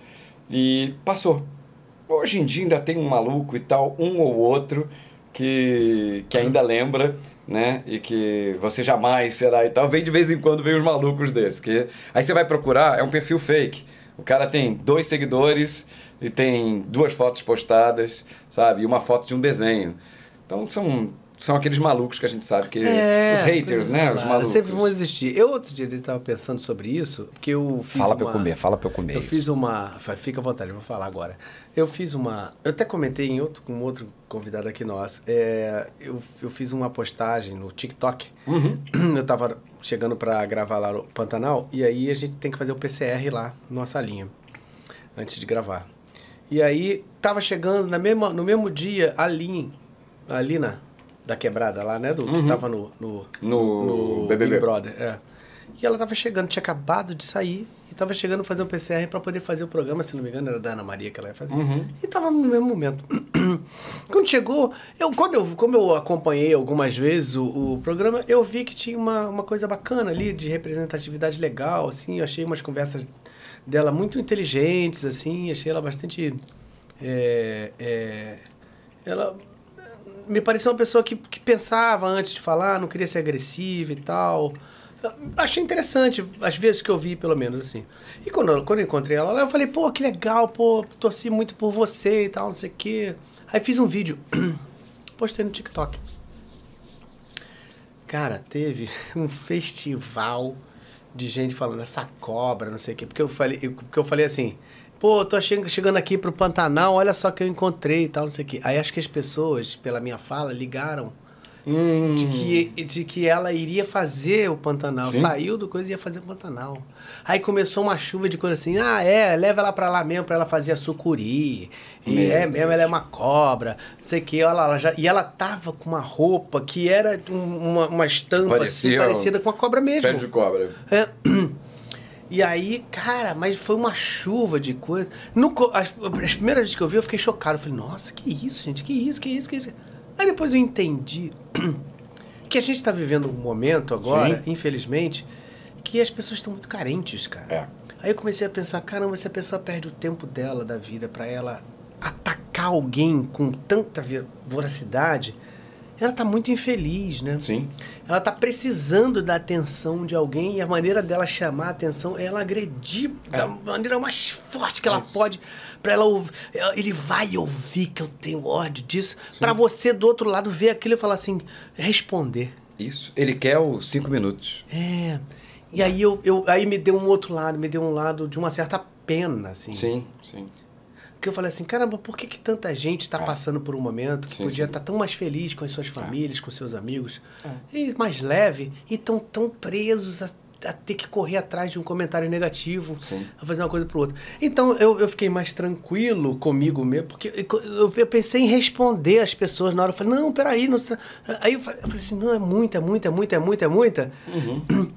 E passou. Hoje em dia ainda tem um maluco e tal, um ou outro, que, que ainda lembra, né? E que você jamais será e tal. Vem de vez em quando vem os malucos desses. Que, aí você vai procurar, é um perfil fake. O cara tem dois seguidores e tem duas fotos postadas, sabe? E uma foto de um desenho. Então são, são aqueles malucos que a gente sabe que. os haters, né? Os malucos. Sempre vão existir. Eu outro dia estava pensando sobre isso, porque eu fiz Fala uma... pra eu comer, fala pra eu comer. Eu fiz uma... Fica à vontade, eu vou falar agora. Eu fiz uma... Eu até comentei em outro, com outro convidado aqui nosso. É, eu, eu fiz uma postagem no TikTok. Uhum. Eu tava chegando para gravar lá no Pantanal, e aí a gente tem que fazer o PCR lá, numa salinha, antes de gravar. E aí tava chegando na mesma, no mesmo dia a Lin, a Lina da quebrada lá, né? Do, Que tava no, no, No Big BBB. Brother. É. E ela tava chegando, tinha acabado de sair e tava chegando fazer o PCR para poder fazer o programa, se não me engano, era da Ana Maria que ela ia fazer. E tava no mesmo momento. quando chegou, eu, quando eu, como eu acompanhei algumas vezes o, o programa, eu vi que tinha uma, uma coisa bacana ali, de representatividade legal, assim, eu achei umas conversas dela muito inteligentes, assim, achei ela bastante... é, é, ela me pareceu uma pessoa que, que pensava antes de falar, não queria ser agressiva e tal. Achei interessante, às vezes que eu vi, pelo menos, assim. E quando, quando eu encontrei ela lá, eu falei, pô, que legal, pô, torci muito por você e tal, não sei o quê. Aí fiz um vídeo, postei no TikTok. Cara, teve um festival de gente falando essa cobra, não sei o quê. Porque eu falei, porque eu falei assim, Pô, tô che- chegando aqui pro Pantanal, olha só que eu encontrei e tal, não sei o quê. Aí acho que as pessoas, pela minha fala, ligaram Hum. de, que, de que ela iria fazer o Pantanal. Sim. Saiu do coisa e ia fazer o Pantanal. Aí começou uma chuva de coisa assim, ah, é, leva ela pra lá mesmo pra ela fazer a sucuri. E é mesmo, ela é uma cobra, não sei o quê. Ela, ela já, e ela tava com uma roupa que era um- uma, uma estampa assim, parecida com a cobra mesmo. Pé de cobra. É. E aí, cara, mas foi uma chuva de coisa. No, as, as primeiras vezes que eu vi, eu fiquei chocado. Eu falei, nossa, que isso, gente? Que isso, que isso, que isso? Aí depois eu entendi que a gente está vivendo um momento agora, Sim. infelizmente, que as pessoas estão muito carentes, cara. É. Aí eu comecei a pensar, caramba, se a pessoa perde o tempo dela, da vida, pra ela atacar alguém com tanta voracidade, ela tá muito infeliz, né? Sim. Ela tá precisando da atenção de alguém e a maneira dela chamar a atenção é ela agredir da maneira mais forte que ela Isso. pode para ela ouvir. Ele vai ouvir que eu tenho ódio disso, Pra você do outro lado ver aquilo e falar assim, responder. Isso. Ele quer os cinco minutos. É. E aí eu, eu aí me deu um outro lado, me deu um lado de uma certa pena, assim. Sim, sim. Porque eu falei assim, caramba, por que, que tanta gente está É. passando por um momento que Sim, podia estar tão mais feliz com as suas famílias, com seus amigos, e mais leve, e tão tão presos a, a ter que correr atrás de um comentário negativo, Sim. a fazer uma coisa pro outro. Então eu, eu fiquei mais tranquilo comigo mesmo, porque eu, eu- pensei em responder às pessoas na hora. Eu falei, não, peraí, não sei. Aí eu falei, eu falei assim, não, é muita, é muita, é muita, é muita, é muita.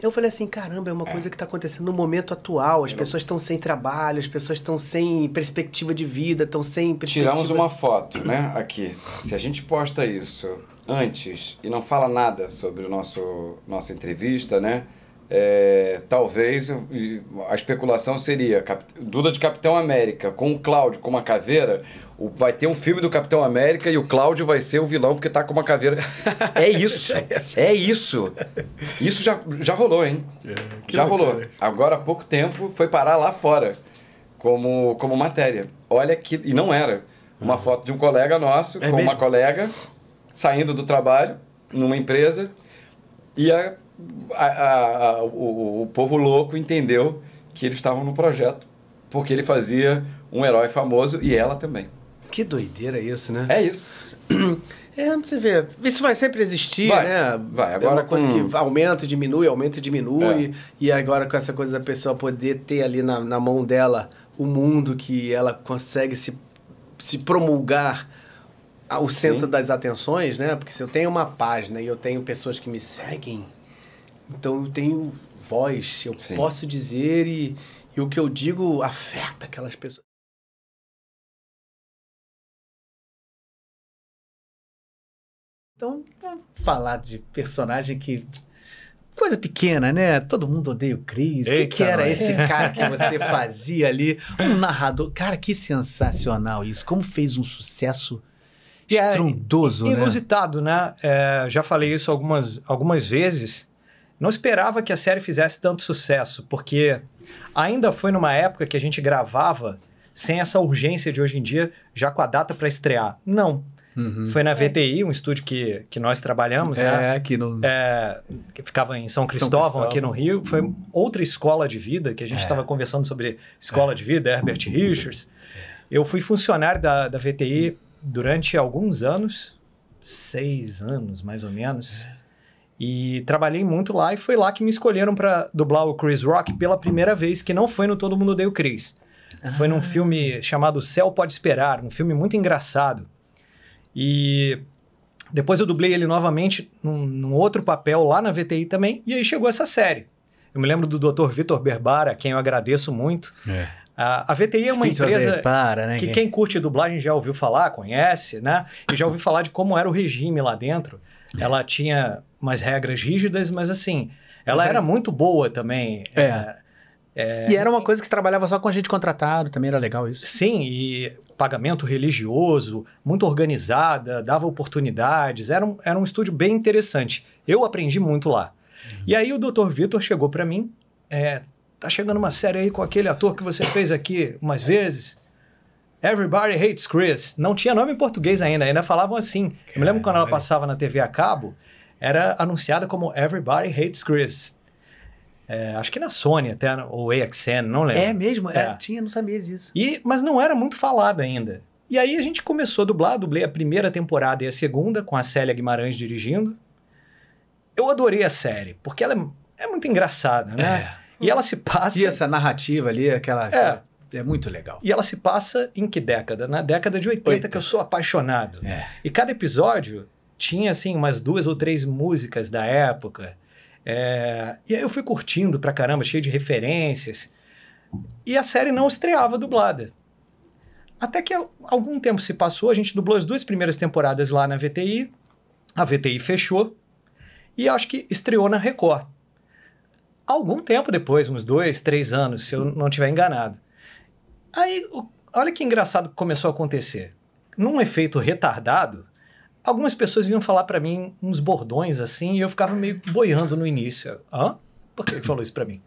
Eu falei assim, caramba, é uma coisa que está acontecendo no momento atual. As pessoas estão sem trabalho, as pessoas estão sem perspectiva de vida, estão sem perspectiva... Tiramos uma foto, né? Aqui. Se a gente posta isso antes e não fala nada sobre o nosso nossa entrevista, né? É, talvez a especulação seria Duda de Capitão América com o Cláudio com uma caveira. o- vai ter um filme do Capitão América e o Cláudio vai ser o vilão porque tá com uma caveira. É isso. É isso. Isso já, já rolou, hein? já rolou. Agora há pouco tempo foi parar lá fora como, como matéria. Olha que. E não era. Uma foto de um colega nosso É com mesmo? uma colega saindo do trabalho numa empresa e a, a- a- a- o, o povo louco entendeu que eles estavam no projeto porque ele fazia um herói famoso e ela também. Que doideira isso, né? É isso. É, você vê. Isso vai sempre existir, Vai, né? vai. é Agora uma coisa com- que aumenta e diminui, aumenta e diminui. É. E agora com essa coisa da pessoa poder ter ali na, na mão dela o mundo que ela consegue se, se promulgar ao centro Sim. das atenções, né? Porque se eu tenho uma página e eu tenho pessoas que me seguem, então eu tenho voz, eu Sim. posso dizer e, e o que eu digo afeta aquelas pessoas. Então, vamos falar de personagem que. Coisa pequena, né? Todo mundo odeia o Chris. O que, que era nós. esse cara que você fazia ali? Um narrador. Cara, que sensacional isso. Como fez um sucesso E é estrondoso, né? Inusitado, né? É, já falei isso algumas, algumas vezes. Não esperava que a série fizesse tanto sucesso, porque ainda foi numa época que a gente gravava sem essa urgência de hoje em dia, já com a data para estrear. Não. Uhum. Foi na VTI, um estúdio que, que nós trabalhamos, né? É, aqui no. É, que ficava em São Cristóvão, Cristóvão. aqui no Rio. Foi outra escola de vida, que a gente estava conversando sobre escola de vida, Herbert Richards. Eu fui funcionário da, da VTI durante alguns anos, seis anos mais ou menos. E trabalhei muito lá e foi lá que me escolheram para dublar o Chris Rock pela primeira vez, que não foi no Todo Mundo Odeia o Chris. Foi num filme chamado Céu Pode Esperar, um filme muito engraçado. E depois eu dublei ele novamente num, num outro papel lá na VTI também, e aí chegou essa série. Eu me lembro do Dr. Vitor Berbara, quem eu agradeço muito. É. A, a VTI é uma Vitor empresa Berbara, né, que que- quem curte dublagem já ouviu falar, conhece, né? E já ouviu falar de como era o regime lá dentro. Ela tinha umas regras rígidas, mas assim, ela Mas era era- muito boa também. É. E era uma coisa que trabalhava só com gente contratado, também era legal isso. Sim, e pagamento religioso, muito organizada, dava oportunidades, era um, era um estúdio bem interessante. Eu aprendi muito lá. E aí o Dr. Vitor chegou para mim, é, tá chegando uma série aí com aquele ator que você fez aqui umas vezes. Everybody Hates Chris. Não tinha nome em português ainda, ainda falavam assim. Eu me lembro quando ela passava na TV a cabo, era anunciada como Everybody Hates Chris. É, acho que na Sony até, ou AXN, não lembro. É mesmo? É, É. tinha, não sabia disso. E, mas não era muito falada ainda. E aí a gente começou a dublar, dublei a primeira temporada e a segunda, com a Célia Guimarães dirigindo. Eu adorei a série, porque ela é, é muito engraçada, né? E ela se passa. E essa narrativa ali, aquela. É. É muito legal. E ela se passa em que década? Na década de 80, que eu sou apaixonado. É. E cada episódio tinha, assim, umas duas ou três músicas da época. É, E aí eu fui curtindo pra caramba, cheio de referências. E a série não estreava dublada. Até que al- algum tempo se passou, a gente dublou as duas primeiras temporadas lá na VTI. A VTI fechou. E acho que estreou na Record. Algum tempo depois, uns dois, três anos, se eu não estiver enganado. Aí, olha que engraçado que começou a acontecer. Num efeito retardado, algumas pessoas vinham falar pra mim uns bordões assim e eu ficava meio boiando no início. Hã? Por que ele falou isso pra mim?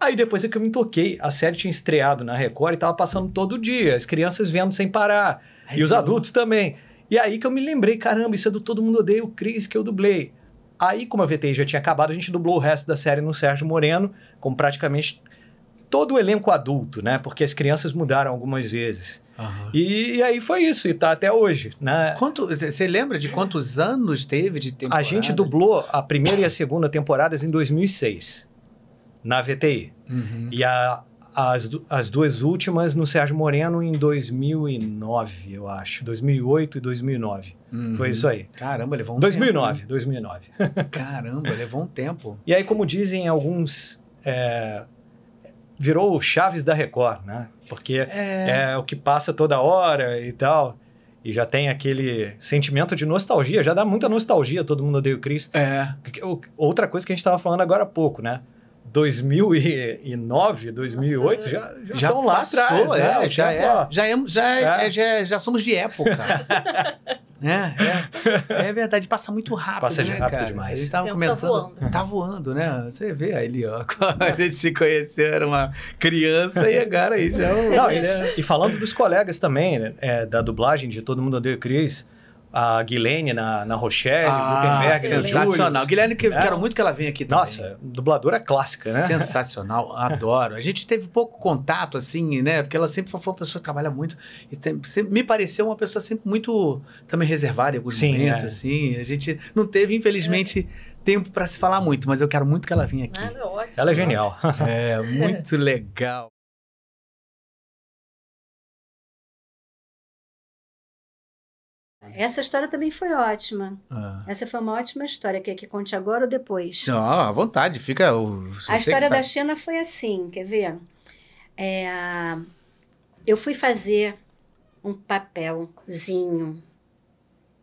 Aí depois é que eu me toquei. A série tinha estreado na Record e tava passando todo dia. As crianças vendo sem parar. e os adultos também. E aí que eu me lembrei, caramba, isso é do Todo Mundo Odeia o Cris que eu dublei. Aí, como a VTI já tinha acabado, a gente dublou o resto da série no Sérgio Moreno, com praticamente todo o elenco adulto, né? Porque as crianças mudaram algumas vezes. E, aí foi isso, e tá até hoje, né? Quanto, você lembra de quantos anos teve de temporada? A gente dublou a primeira e a segunda temporadas em 2006, na VTI. Uhum. E a- as, as duas últimas no Sérgio Moreno em 2009, eu acho. 2008 e 2009. Uhum. Foi isso aí. Caramba, levou um 2009, 2009. tempo. Caramba, levou um tempo. E aí, como dizem alguns, é, virou o Chaves da Record, né? Porque É. é. o que passa toda hora e tal. E já tem aquele sentimento de nostalgia, já dá muita nostalgia, todo mundo odeia o Chris. É. Outra coisa que a gente estava falando agora há pouco, né? 2009, 2008, Nossa, já, já, Já estão lá passou, atrás, é, né? O já, é, já, é, já, é, É. já, já somos de época. é, é, é verdade, passa muito rápido, Passa né, rápido cara? demais. Ele tava tá comentando, voando. tá voando, né? Você vê ali, ó, quando a gente se conheceu, era uma criança e agora aí já é Não, ele e, é- e falando dos colegas também, né, é, da dublagem de Todo Mundo Odeia o Chris, a Guilene na, na Rochelle, Ah, Gutenberg na sensacional. Guilherme, que eu É. quero muito que ela venha aqui também. Nossa, dubladora clássica, né? Sensacional, adoro. A gente teve pouco contato, assim, né? Porque ela sempre foi uma pessoa que trabalha muito. E tem- sempre- me pareceu uma pessoa sempre muito também reservada em alguns Sim, momentos, é. assim. A gente não teve, infelizmente, tempo para se falar muito, mas eu quero muito que ela venha aqui. Nada, ótimo. Ela é genial. É, muito legal. Essa história também foi ótima. Ah. Essa foi uma ótima história. Quer que conte agora ou depois? Não, à vontade, fica. A história da. Xena foi assim, quer ver? É, eu fui fazer um papelzinho,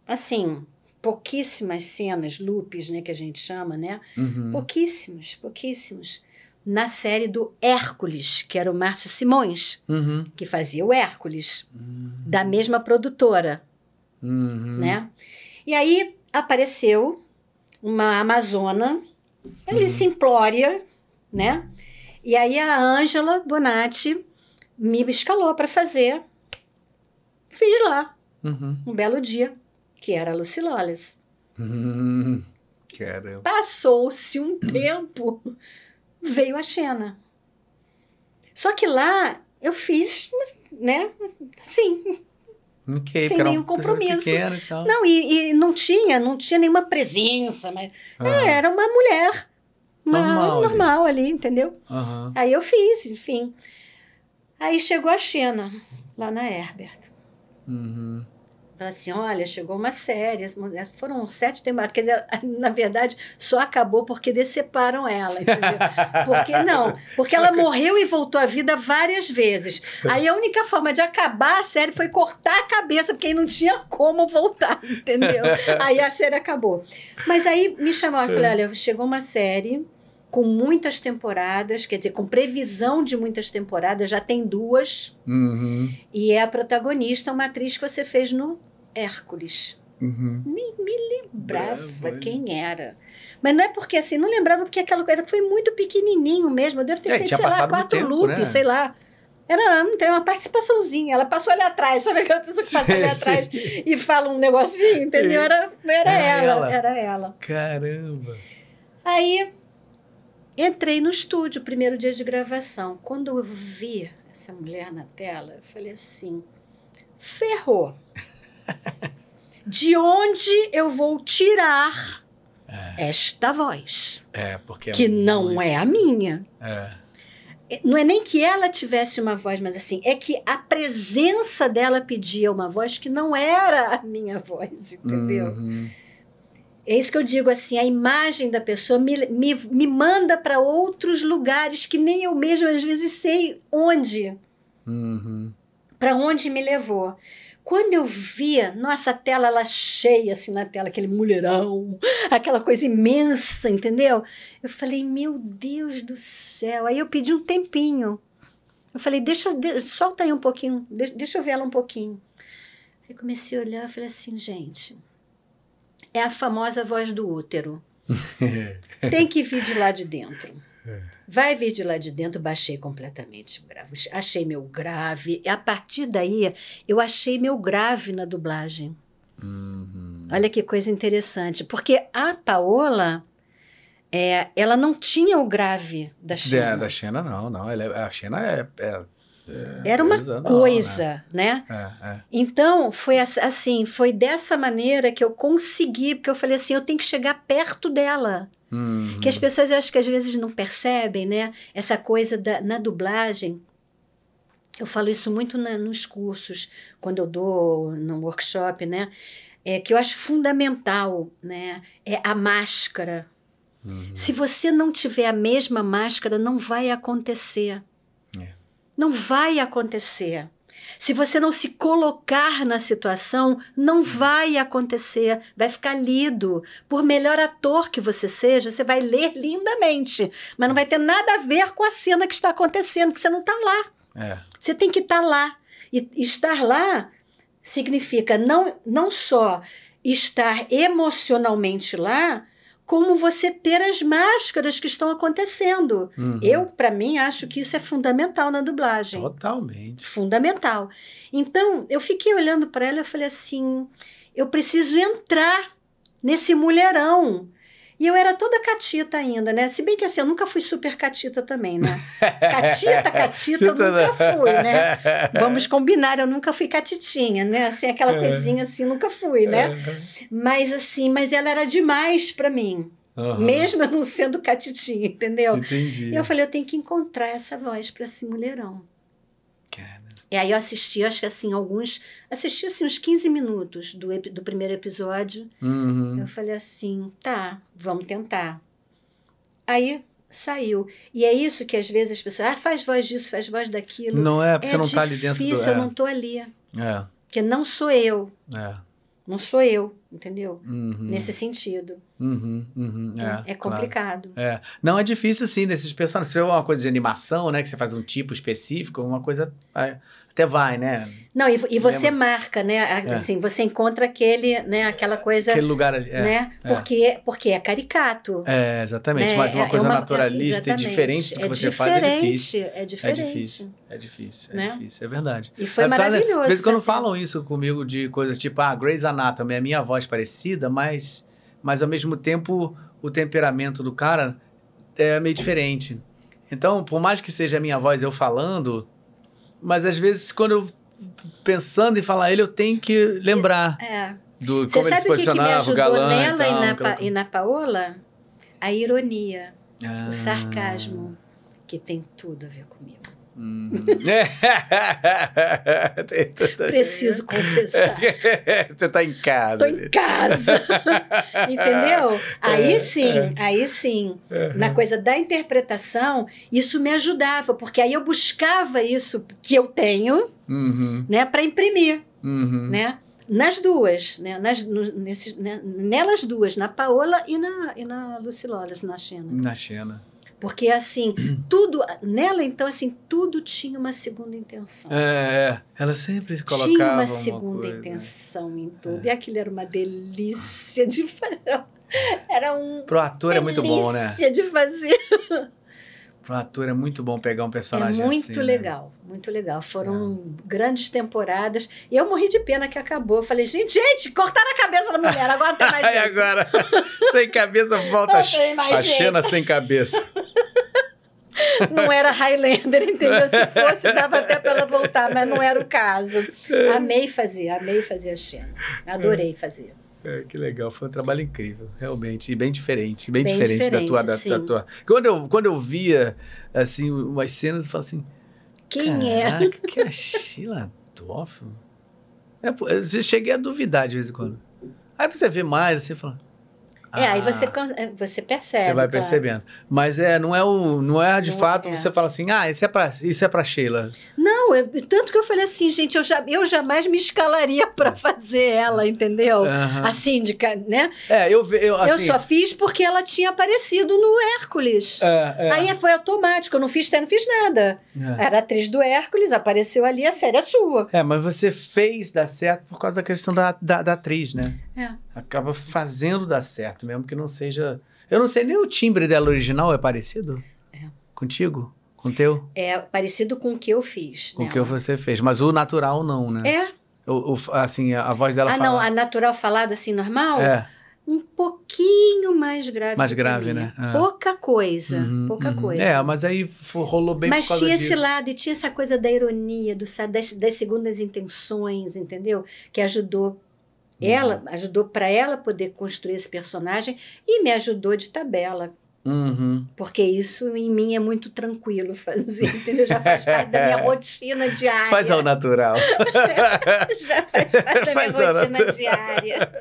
assim, pouquíssimas cenas, loops, né, que a gente chama, né? Uhum. Pouquíssimos, pouquíssimos. Na série do Hércules, que era o Márcio Simões, Uhum. que fazia o Hércules, da mesma produtora Uhum. né? E aí apareceu uma amazona, ali simplória, né? E aí a Ângela Bonatti me escalou para fazer. Fiz lá, Uhum. um belo dia, que era a Lucy Lawless. Uhum. Passou-se um tempo, veio a Xena. Só que lá eu fiz, né? Assim, Ok, Sem nenhum compromisso. pequena e tal. Não, e, e não tinha, não tinha nenhuma presença, mas Ah. é, era uma mulher. Uma, Normal normal, ali. ali. entendeu? Aham. Aí eu fiz, enfim. Aí chegou a Xena, lá na Herbert. Uhum. Falei assim: olha, chegou uma série. Foram sete temporadas. Quer dizer, na verdade, só acabou porque deceparam ela, entendeu? Porque não, porque ela morreu e voltou à vida várias vezes. Aí a única forma de acabar a série foi cortar a cabeça, porque aí não tinha como voltar, entendeu? Aí a série acabou. Mas aí me chamaram e falei: olha, chegou uma série com muitas temporadas, quer dizer, com previsão de muitas temporadas, já tem duas. Uhum. E é a protagonista, uma atriz que você fez no Hércules. Uhum. Lembrava Brava, quem era. Mas não é porque assim, não lembrava porque aquela coisa foi muito pequenininho mesmo. Eu devo ter É, feito, sei lá, quatro tempo, loops, né? sei lá. Era, não tem uma participaçãozinha. Ela passou ali atrás, sabe aquela pessoa que passa ali atrás e fala um negocinho, entendeu? Era, era, Era ela, ela. era ela. Caramba. Aí Entrei no estúdio, primeiro dia de gravação. Quando eu vi essa mulher na tela, eu falei assim: ferrou. De onde eu vou tirar esta voz? É, porque. que não é a minha. É. Não é nem que ela tivesse uma voz, mas assim, é que a presença dela pedia uma voz que não era a minha voz, entendeu? Uhum. É isso que eu digo, assim, a imagem da pessoa me, me, me manda para outros lugares que nem eu mesma às vezes sei onde, Uhum. para onde me levou. Quando eu via, nossa, a tela ela cheia assim na tela, aquele mulherão, aquela coisa imensa, entendeu? Eu falei, meu Deus do céu. Aí eu pedi um tempinho. Eu falei, deixa, de- solta aí um pouquinho, deixa, deixa eu ver ela um pouquinho. Aí comecei a olhar e falei assim, gente, é a famosa voz do útero. Tem que vir de lá de dentro. Vai vir de lá de dentro, baixei completamente o grave. Achei meu grave. E a partir daí, eu achei meu grave na dublagem. Uhum. Olha que coisa interessante. Porque a Paola, é, ela não tinha o grave da Xena. É, da Xena não, não. Ela é- a Xena é. é, Era uma coisa, não, coisa, né? é, é. Então, foi ass- assim, foi dessa maneira que eu consegui, porque eu falei assim, eu tenho que chegar perto dela. Uhum. Que as pessoas eu acho que às vezes não percebem, né? Essa coisa da, na dublagem. Eu falo isso muito na- nos cursos, quando eu dou no workshop, né? É, que eu acho fundamental, né? É a máscara. Se você não tiver a mesma máscara, não vai acontecer. Não vai acontecer. Se você não se colocar na situação, não vai acontecer. Vai ficar lido. Por melhor ator que você seja, você vai ler lindamente. Mas não vai ter nada a ver com a cena que está acontecendo, porque você não está lá. É. Você tem que estar lá. E estar lá significa não, não só estar emocionalmente lá, como você ter as máscaras que estão acontecendo. Uhum. Eu, para mim, acho que isso é fundamental na dublagem Totalmente. fundamental. Então, eu fiquei olhando para ela e falei assim: eu preciso entrar nesse mulherão. E eu era toda catita ainda, né? Se bem que assim, eu nunca fui super catita também, né? Catita, catita, eu nunca fui, né? Vamos combinar, eu nunca fui catitinha, né? Assim, aquela coisinha assim, nunca fui, né? Mas assim, mas ela era demais para mim. Aham. Mesmo eu não sendo catitinha, entendeu? Entendi. E eu falei, eu tenho que encontrar essa voz para esse mulherão. E aí eu assisti, acho que assim, alguns. Assisti assim, uns 15 minutos do, do primeiro episódio. Uhum. Eu falei assim, tá, vamos tentar. Aí saiu. E é isso que às vezes as pessoas, ah, faz voz disso, faz voz daquilo. Não é, porque é você não tá ali dentro do. difícil, É. eu não tô ali. É. Porque não sou eu. É. Não sou eu, entendeu? Uhum. Nesse sentido. Uhum, uhum, É, claro. complicado. É. Não, é difícil sim desses personagens. Se for uma coisa de animação, né? Que você faz um tipo específico, uma coisa. É, Até vai, né? Não, e, e você Lembra? marca, né? a- Assim, você encontra aquele, né, aquela coisa, Aquele lugar ali. É, né? é. Porque, porque é caricato. É, exatamente. né? Mas uma É- é coisa uma- naturalista é- e diferente do que você faz é difícil. É É diferente. difícil. É difícil, é Né? difícil, é verdade. E foi É, maravilhoso. De vez em quando fazer. falam isso comigo de coisas tipo, ah, Grey's Anatomy é a minha voz parecida, mas, mas ao mesmo tempo o temperamento do cara é meio diferente. Então, por mais que seja a minha voz eu falando, mas às vezes quando eu pensando em falar ele, eu tenho que lembrar É. do Você como ele se sabe o que, que me posicionava, o ajudou galã e nela e, tal. na, aquela Pa- e na Paola? A ironia, Ah. o sarcasmo, que tem tudo a ver comigo. Hum. Preciso confessar. Você tá em casa. Tô em casa. Entendeu? Aí sim, aí sim, na coisa da interpretação, isso me ajudava, porque aí eu buscava isso que eu tenho, Uhum, né, para imprimir, uhum. né? Nas duas, né? Nas, no- nesses, né? Nelas duas, na Paola e na, e na Lucy Lawless, na Xena. Na China. Porque, assim, tudo... Nela, então, assim, tudo tinha uma segunda intenção. É, é. ela sempre colocava tinha uma segunda. É. intenção em tudo. E aquilo era uma delícia de fazer. Era um... Pro ator é muito bom, né? delícia de fazer. Pro ator é muito bom pegar um É personagem muito assim, né? legal, muito legal. Foram grandes temporadas. E eu morri de pena que acabou. Eu falei, gente, gente, cortaram a cabeça da mulher, agora não tem mais Ai, jeito. agora, sem cabeça, volta a, a. Xena sem cabeça. Não era Highlander, entendeu? Se fosse, dava até para ela voltar, mas não era o caso. Amei fazer, amei fazer a Xena. Adorei fazer. É, que legal, foi um trabalho incrível, realmente, e bem diferente, bem, Bem diferente, da tua, diferente, da, da tua. Quando eu, quando eu via, assim, umas cenas, eu falava assim, Quem é? Caraca, que é a Sheila Toffel? É, eu cheguei a duvidar de vez em quando. Aí você vê mais, você fala. É, aí "Ah", você, é, você percebe. Você vai claro. percebendo. Mas é, não é o, não é de Não fato é. você fala assim, ah, isso é pra, isso é pra Sheila. Não, eu- tanto que eu falei assim, gente, eu, já, eu jamais me escalaria para fazer ela, entendeu? A síndica, né? É, eu eu assim. eu só fiz porque ela tinha aparecido no Hércules. é, é, Aí foi automático, eu não fiz, não fiz nada. é. Era atriz do Hércules, apareceu ali, a série é sua. É, mas você fez dar certo por causa da questão da, da, da atriz, né? É. Acaba fazendo dar certo, mesmo que não seja. Eu não sei nem o timbre dela original é parecido? É. Contigo? Com o teu? É parecido com o que eu fiz. Com o nela. que você fez. Mas o natural não, né? É. O, o- assim, a, a voz dela ah, fala. não, a natural falada assim, normal? É. Um pouquinho mais grave. Mais grave, né? É. Pouca coisa. Uhum, pouca uhum. coisa. É, mas aí rolou bem Mas tinha disso. esse lado e tinha essa coisa da ironia, do, das, das segundas intenções, entendeu? Que ajudou Uhum. ela, ajudou para ela poder construir esse personagem e me ajudou de tabela. Uhum. Porque isso em mim é muito tranquilo fazer, entendeu? Já faz parte da minha rotina diária. Faz ao natural. Já faz parte da minha rotina natural. diária.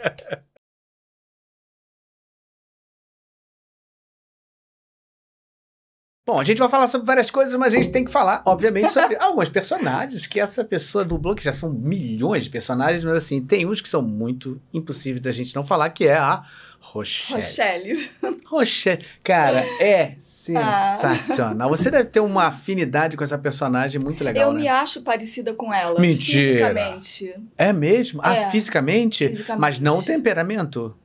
Bom, a gente vai falar sobre várias coisas, mas a gente tem que falar, obviamente, sobre alguns personagens que essa pessoa dublou, que já são milhões de personagens, mas assim, tem uns que são muito impossíveis da gente não falar, que é a Rochelle. Rochelle. Rochelle. Cara, é sensacional. Você deve ter uma afinidade com essa personagem muito legal, eu né? me acho parecida com ela. Mentira. Fisicamente. É mesmo? Ah, É. fisicamente? Fisicamente. Mas não o temperamento?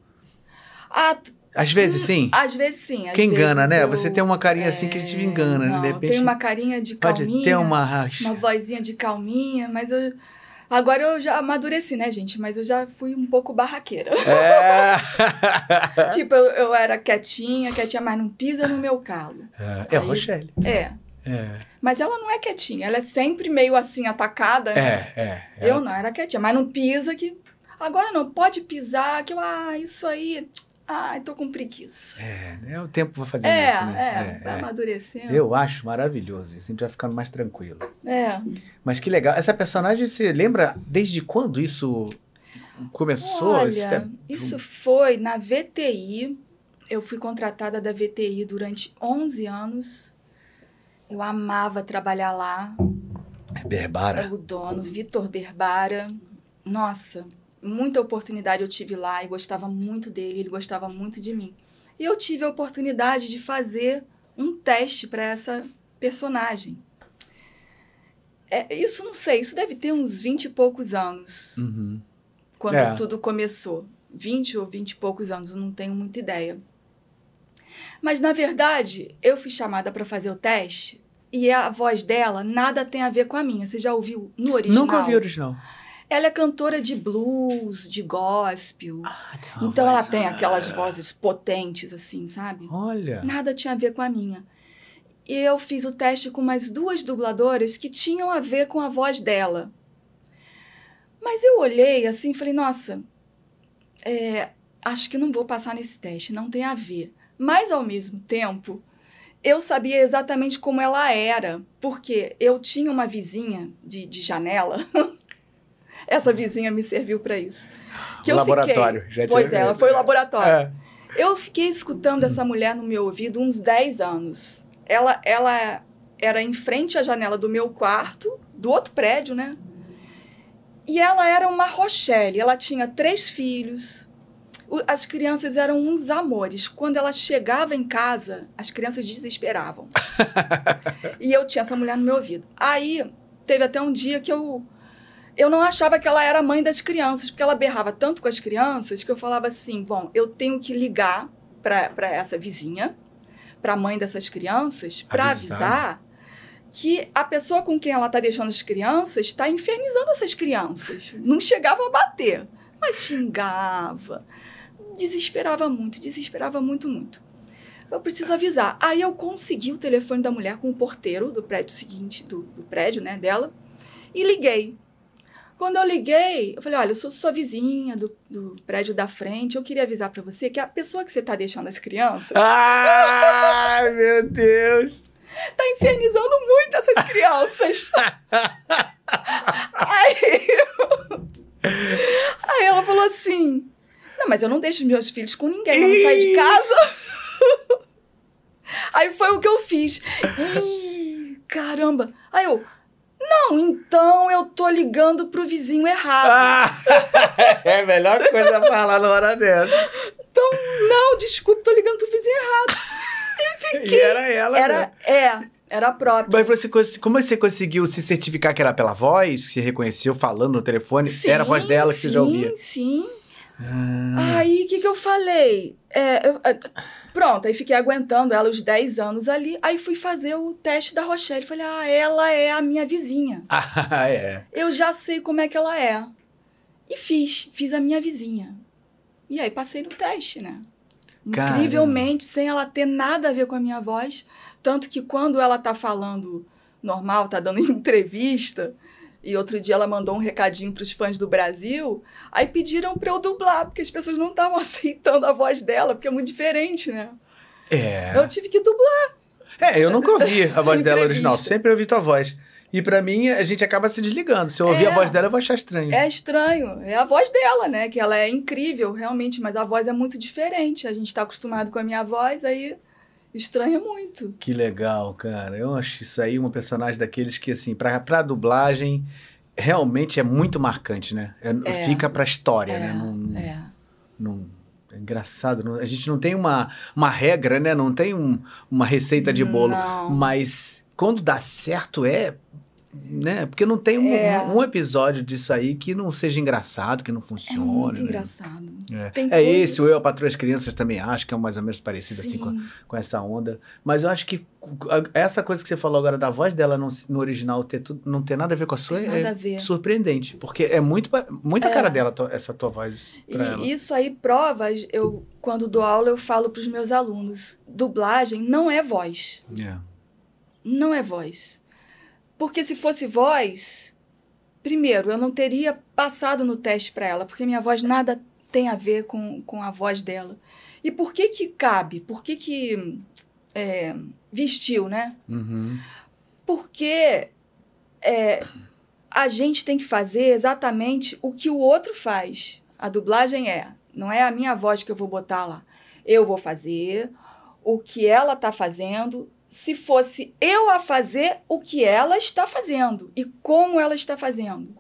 Ah, Às vezes sim? às vezes sim. às que engana, né? eu- Você tem uma carinha assim que te engana, né? Não, De repente. tem uma carinha de Pode calminha. ter uma racha. uma vozinha de calminha, mas eu. Agora eu já amadureci, né, gente? Mas eu já fui um pouco barraqueira. É. tipo, eu, eu era quietinha, quietinha, mas não pisa no meu calo. É a Aí- Rochelle. É. É. Mas ela não é quietinha, ela é sempre meio assim, atacada. né? É, é. Eu não, era quietinha, mas não pisa que. Agora não, pode pisar, que eu, ah, isso aí. Ai, tô com preguiça. É, é, o tempo vai fazer É, isso, né? é, vai amadurecendo. Eu acho maravilhoso. Isso a gente vai ficando mais tranquilo. É. Mas que legal. Essa personagem, você lembra desde quando isso começou? Olha, Isso é- isso foi na VTI. Eu fui contratada da VTI durante 11 anos. Eu amava trabalhar lá. é Berbara. O dono, Vitor Berbara. Nossa, muita oportunidade eu tive lá e gostava muito dele, ele gostava muito de mim. E eu tive a oportunidade de fazer um teste para essa personagem. É, isso não sei, isso deve ter uns 20 e poucos anos Uhum. quando É. tudo começou. 20 ou 20 e poucos anos, eu não tenho muita ideia. Mas, na verdade, eu fui chamada para fazer o teste e a voz dela nada tem a ver com a minha. Você já ouviu no original? Nunca ouvi o original. Ela é cantora de blues, de gospel. Ah, então, ela tem aquelas Ah, vozes potentes, assim, sabe? Olha. Nada tinha a ver com a minha. E eu fiz o teste com mais duas dubladoras que tinham a ver com a voz dela. Mas eu olhei assim e falei, nossa, é, acho que não vou passar nesse teste, não tem a ver. Mas, ao mesmo tempo, eu sabia exatamente como ela era, porque eu tinha uma vizinha de, de janela. Essa vizinha me serviu para isso. Que O eu laboratório. Fiquei, Já tinha- pois é, ela foi o laboratório. É. Eu fiquei escutando essa mulher no meu ouvido uns 10 anos. Ela, ela era em frente à janela do meu quarto, do outro prédio, né? E ela era uma Rochelle. Ela tinha três filhos. As crianças eram uns amores. Quando ela chegava em casa, as crianças desesperavam. e eu tinha essa mulher no meu ouvido. Aí, teve até um dia que eu eu não achava que ela era mãe das crianças, porque ela berrava tanto com as crianças que eu falava assim: bom, eu tenho que ligar para essa vizinha, para a mãe dessas crianças, para Avisar. que a pessoa com quem ela está deixando as crianças está infernizando essas crianças. Não chegava a bater, mas xingava, desesperava muito, desesperava muito, muito. Eu preciso avisar. Aí eu consegui o telefone da mulher com o porteiro do prédio seguinte, do, do prédio, né, dela, e liguei. Quando eu liguei, eu falei: olha, eu sou sua vizinha do, do prédio da frente. Eu queria avisar para você que a pessoa que você tá deixando as crianças Ai, meu Deus. tá infernizando muito essas crianças. aí, aí ela falou assim: Não, mas eu não deixo meus filhos com ninguém, eu não saio de casa. aí foi o que eu fiz. Ih, caramba. Aí eu. Não, então eu tô ligando pro vizinho errado. Ah, é a melhor coisa a falar na hora dessa. Então, não, desculpe, tô ligando pro vizinho errado. E fiquei. E era ela, Era, né? é, era a própria. Mas você, como você conseguiu se certificar que era pela voz, que você reconheceu falando no telefone? era a voz dela que você já ouvia? Sim, sim. Aí, o que, que eu falei? É, eu- é, pronto, aí fiquei aguentando ela os 10 anos ali. Aí fui fazer o teste da Rochelle. Falei, ah, ela é a minha vizinha. Ah, é. Eu já sei como é que ela é. E fiz, fiz a minha vizinha. E aí passei no teste, né? Caramba. Incrivelmente, sem ela ter nada a ver com a minha voz. Tanto que quando ela tá falando normal, tá dando entrevista, e outro dia ela mandou um recadinho pros fãs do Brasil, aí pediram pra eu dublar, porque as pessoas não estavam aceitando a voz dela, porque é muito diferente, né? É. Eu tive que dublar. É, eu nunca ouvi a voz dela original, sempre ouvi tua voz. E pra mim, a gente acaba se desligando. Se eu ouvir É. a voz dela, eu vou achar estranho. É estranho. É a voz dela, né? Que ela é incrível, realmente, mas a voz é muito diferente. A gente tá acostumado com a minha voz, aí estranha muito. Que legal, cara. Eu acho isso aí uma personagem daqueles que, assim, pra, pra dublagem, realmente é muito marcante, né? É- É. Fica pra história, É, né? Não, não- é. não- é engraçado. não- a gente não tem uma, uma regra, né? Não tem um- uma receita de bolo. Não. Mas quando dá certo, é. Né? Porque não tem um, É. um episódio disso aí que não seja engraçado, que não É funcione. muito né? engraçado. É, Tem é esse, o Eu, a Patroa e as Crianças também acho que é mais ou menos parecido assim com, com essa onda. Mas eu acho que a- essa coisa que você falou agora da voz dela não, no original ter tudo, não ter nada a ver com a sua Tem é nada a ver. surpreendente. Porque é muito, pa- muita É. cara dela, essa tua voz pra ela. E isso aí prova, eu quando dou aula eu falo para os meus alunos, dublagem não é voz, É. não é voz. Porque se fosse voz, primeiro, eu não teria passado no teste para ela, porque minha voz nada tem a ver com, com a voz dela. E por que que cabe? Por que que é, vestiu, né? Uhum. Porque é, a gente tem que fazer exatamente o que o outro faz. A dublagem é, não é a minha voz que eu vou botar lá. Eu vou fazer o que ela está fazendo, se fosse eu a fazer o que ela está fazendo e como ela está fazendo.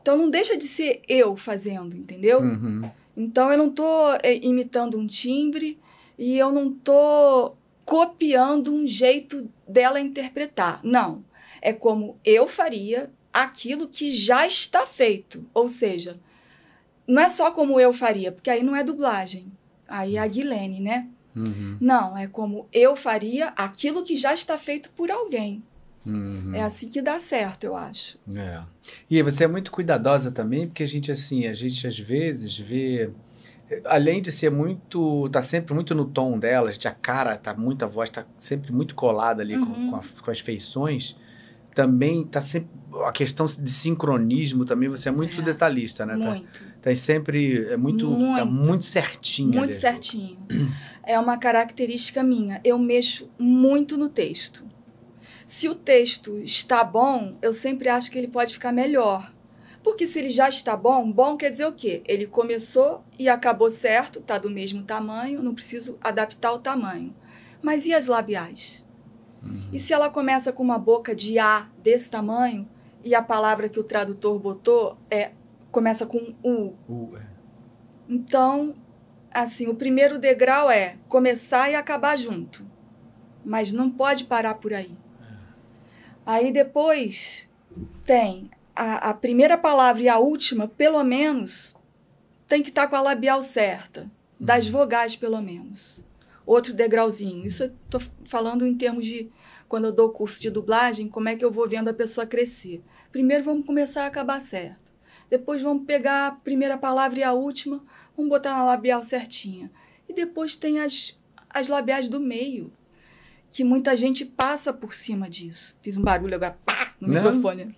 Então não deixa de ser eu fazendo, entendeu? Uhum. Então eu não estou imitando um timbre e eu não estou copiando um jeito dela interpretar. Não. É como eu faria aquilo que já está feito. Ou seja, não é só como eu faria, porque aí não é dublagem. Aí é a Guilene, né? Uhum. Não, é como eu faria aquilo que já está feito por alguém. Uhum. É assim que dá certo, eu acho. É. E você é muito cuidadosa também, porque a gente, assim, a gente às vezes vê. Além de ser muito. tá sempre muito no tom dela, a gente, a cara tá muito, a voz tá sempre muito colada ali com, Uhum. com, a- com as feições. Também tá sempre. A questão de sincronismo também, você é muito É. detalhista, né? Tá, Muito. tá sempre. É muito. Tá Muito. muito certinho. Muito certinho. É uma característica minha. Eu mexo muito no texto. Se o texto está bom, eu sempre acho que ele pode ficar melhor. Porque se ele já está bom, bom quer dizer o quê? Ele começou e acabou certo, está do mesmo tamanho, não preciso adaptar o tamanho. Mas e as labiais? E se ela começa com uma boca de A desse tamanho e a palavra que o tradutor botou é começa com U? Uh, é. Então, assim, o primeiro degrau é começar e acabar junto. Mas não pode parar por aí. Aí depois tem a, a primeira palavra e a última, pelo menos, tem que estar com a labial certa. Das vogais, pelo menos. Outro degrauzinho. Isso eu tô falando em termos de quando eu dou curso de dublagem, como é que eu vou vendo a pessoa crescer. Primeiro vamos começar a acabar certo. Depois vamos pegar a primeira palavra e a última, vamos botar na labial certinha. E depois tem as, as labiais do meio. Que muita gente passa por cima disso. Fiz um barulho agora, pá, no Não. microfone.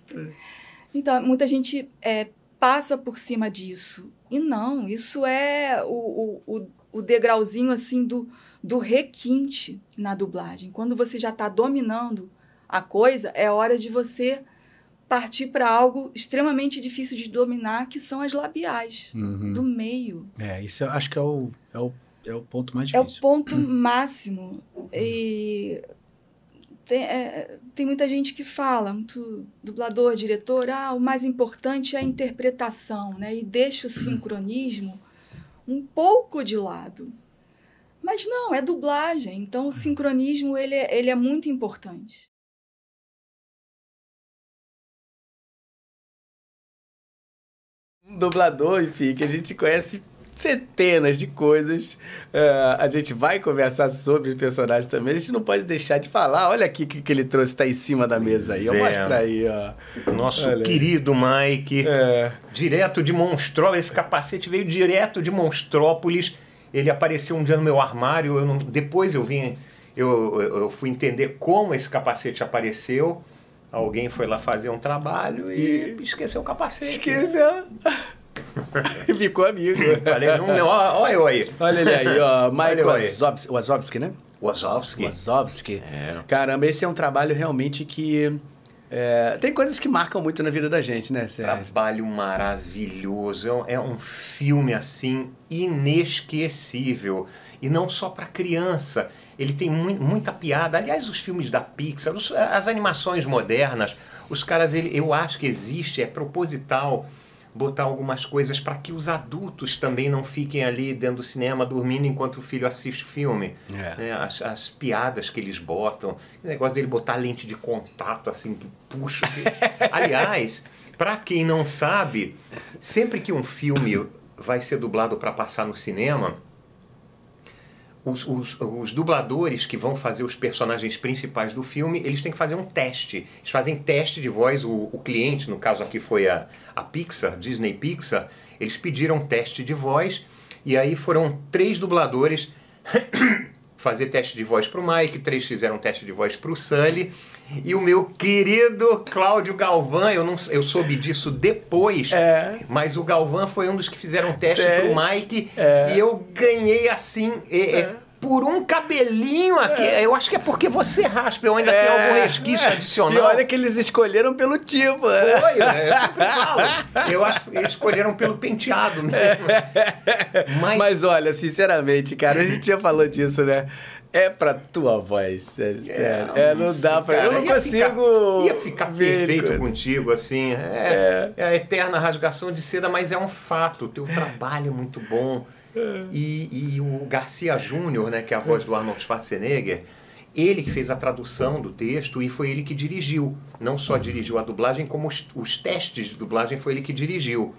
Então, muita gente é, passa por cima disso. E não, isso é o, o, o, o degrauzinho assim do, do requinte na dublagem. Quando você já está dominando a coisa, é hora de você partir para algo extremamente difícil de dominar, que são as labiais Uhum. do meio. É, isso eu acho que é o, é o, é o ponto mais É o difícil. ponto máximo. E tem, é, tem muita gente que fala, muito dublador, diretor, ah, o mais importante é a interpretação, né? E deixa o sincronismo um pouco de lado. Mas não, é dublagem. Então, o sincronismo, ele é, ele é muito importante. Um dublador, enfim, que a gente conhece centenas de coisas. É, a gente vai conversar sobre os personagens também. A gente não pode deixar de falar. Olha aqui o que, que ele trouxe, tá em cima da mesa aí. Eu é. mostro aí, ó. Nosso Olha querido Mike, É. direto de Monstrópolis. Esse capacete veio direto de Monstrópolis. Ele apareceu um dia no meu armário. Eu não- depois eu vim, eu- eu fui entender como esse capacete apareceu. Alguém foi lá fazer um trabalho e, esqueceu o capacete. Esqueceu. Ficou amigo. Falei, não, não, ó, ó eu aí. Olha ele aí, ó. Olha aí. Wazowski, Wazowski, né? Wazowski. Wazowski. É. Caramba, esse é um trabalho realmente que. é, tem coisas que marcam muito na vida da gente, né, Sérgio? Trabalho maravilhoso. É um- É um filme assim inesquecível. E não só para criança. Ele tem mui- muita piada. Aliás, os filmes da Pixar, os- as animações modernas, os caras, ele, eu acho que existe, é proposital botar algumas coisas para que os adultos também não fiquem ali dentro do cinema dormindo enquanto o filho assiste o filme. É. né? As, as piadas que eles botam, o negócio dele botar lente de contato assim, que puxa. que- Aliás, para quem não sabe, sempre que um filme vai ser dublado para passar no cinema, os, os- os dubladores que vão fazer os personagens principais do filme, eles têm que fazer um teste. Eles fazem teste de voz, o, o cliente, no caso aqui foi a, a Pixar, Disney Pixar, eles pediram teste de voz, e aí foram três dubladores fazer teste de voz para o Mike, três fizeram teste de voz para o Sully, e o meu querido Cláudio Galvão, eu, não, eu soube disso depois, É. mas o Galvão foi um dos que fizeram teste É. para o Mike, É. e eu ganhei assim, é, por um cabelinho aqui. Eu acho que é porque você raspa, eu ainda tenho algum resquício adicional. É. E olha que eles escolheram pelo tipo. né? Foi, né? eu sempre falo. Eu acho que eles escolheram pelo penteado mesmo. Mas, Mas olha, sinceramente, cara, a gente já falou disso, né? É pra tua voz, sério. sério. É, não dá pra. cara, eu não ia consigo. Ficar, ia ficar ver, perfeito cara. contigo, assim. É, é a eterna rasgação de seda, mas é um fato. O teu trabalho é muito bom. E, e o Garcia Júnior, né, que é a voz do Arnold Schwarzenegger, ele que fez a tradução do texto e foi ele que dirigiu. Não só dirigiu a dublagem, como os, os testes de dublagem foi ele que dirigiu.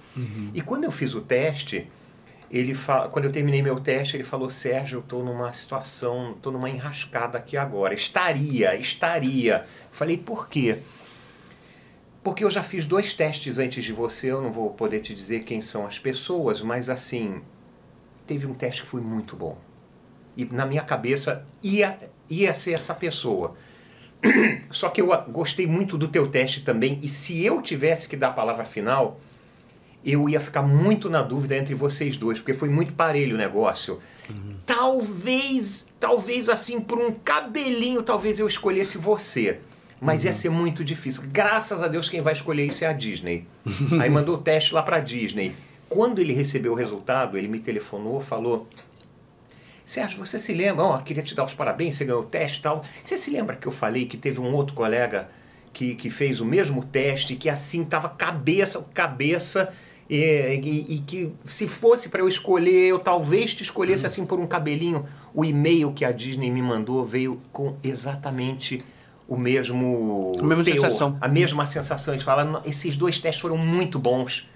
E quando eu fiz o teste, ele fa... quando eu terminei meu teste, ele falou: Sérgio, eu estou numa situação, estou numa enrascada aqui agora. Estaria, estaria. Eu falei: por quê? Porque eu já fiz dois testes antes de você, eu não vou poder te dizer quem são as pessoas, mas assim, teve um teste que foi muito bom. E na minha cabeça ia, ia ser essa pessoa. Só que eu ah, gostei muito do teu teste também, e se eu tivesse que dar a palavra final, eu ia ficar muito na dúvida entre vocês dois, porque foi muito parelho o negócio. Talvez, talvez assim, por um cabelinho, talvez eu escolhesse você. Mas ia ser muito difícil. Graças a Deus, quem vai escolher isso é a Disney. Aí mandou o teste lá pra Disney. Quando ele recebeu o resultado, ele me telefonou, falou: Sérgio, você se lembra? Ó, queria te dar os parabéns, você ganhou o teste e tal. Você se lembra que eu falei que teve um outro colega que, que fez o mesmo teste, que assim tava cabeça cabeça, e, e- e que se fosse para eu escolher, eu talvez te escolhesse assim por um cabelinho. O e-mail que a Disney me mandou veio com exatamente o mesmo. A mesma teor, sensação. A mesma sensação. Eles falaram: esses dois testes foram muito bons.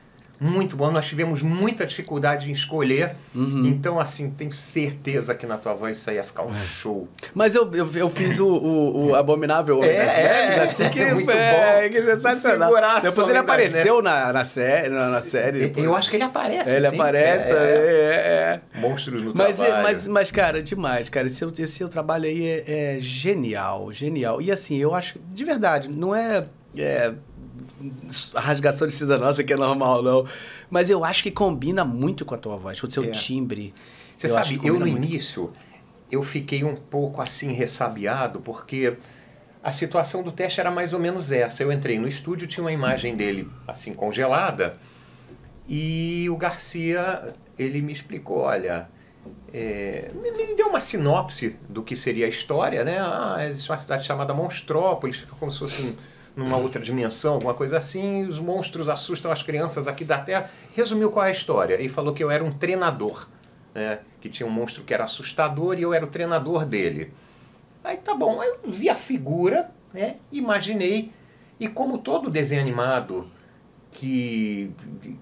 Muito bom. Nós tivemos muita dificuldade em escolher. Uhum. Então, assim, tenho certeza que na tua voz isso aí ia ficar É. um show. Mas eu, eu, eu fiz o, o, o Abominável Homem É, das Neves, é, assim que é muito é, bom. que sensacional. Depois ele das apareceu na, na, série, na, na série. Eu- Eu acho que ele aparece. Ele sim. aparece, É, é, é. Monstros no Mas, é- trabalho. mas, mas, cara, demais, cara. Esse, seu- esse seu trabalho aí é, é genial, genial. E assim, eu acho, de verdade, não é, é rasgação de seda nossa que é normal, não. Mas eu acho que combina muito com a tua voz, com o seu É. timbre. Você Eu sabe, eu no muito. início, eu fiquei um pouco assim ressabiado, porque a situação do teste era mais ou menos essa. Eu entrei no estúdio, tinha uma imagem dele assim congelada, e o Garcia, ele me explicou, olha, é, me, deu uma sinopse do que seria a história, né? Ah, existe uma cidade chamada Monstrópolis, como se fosse um- numa outra dimensão, alguma coisa assim, os monstros assustam as crianças aqui da Terra. Resumiu qual é a história, e falou que eu era um treinador, né? Que tinha um monstro que era assustador e eu era o treinador dele. Aí tá bom, eu vi a figura, né? Imaginei, e como todo desenho animado que,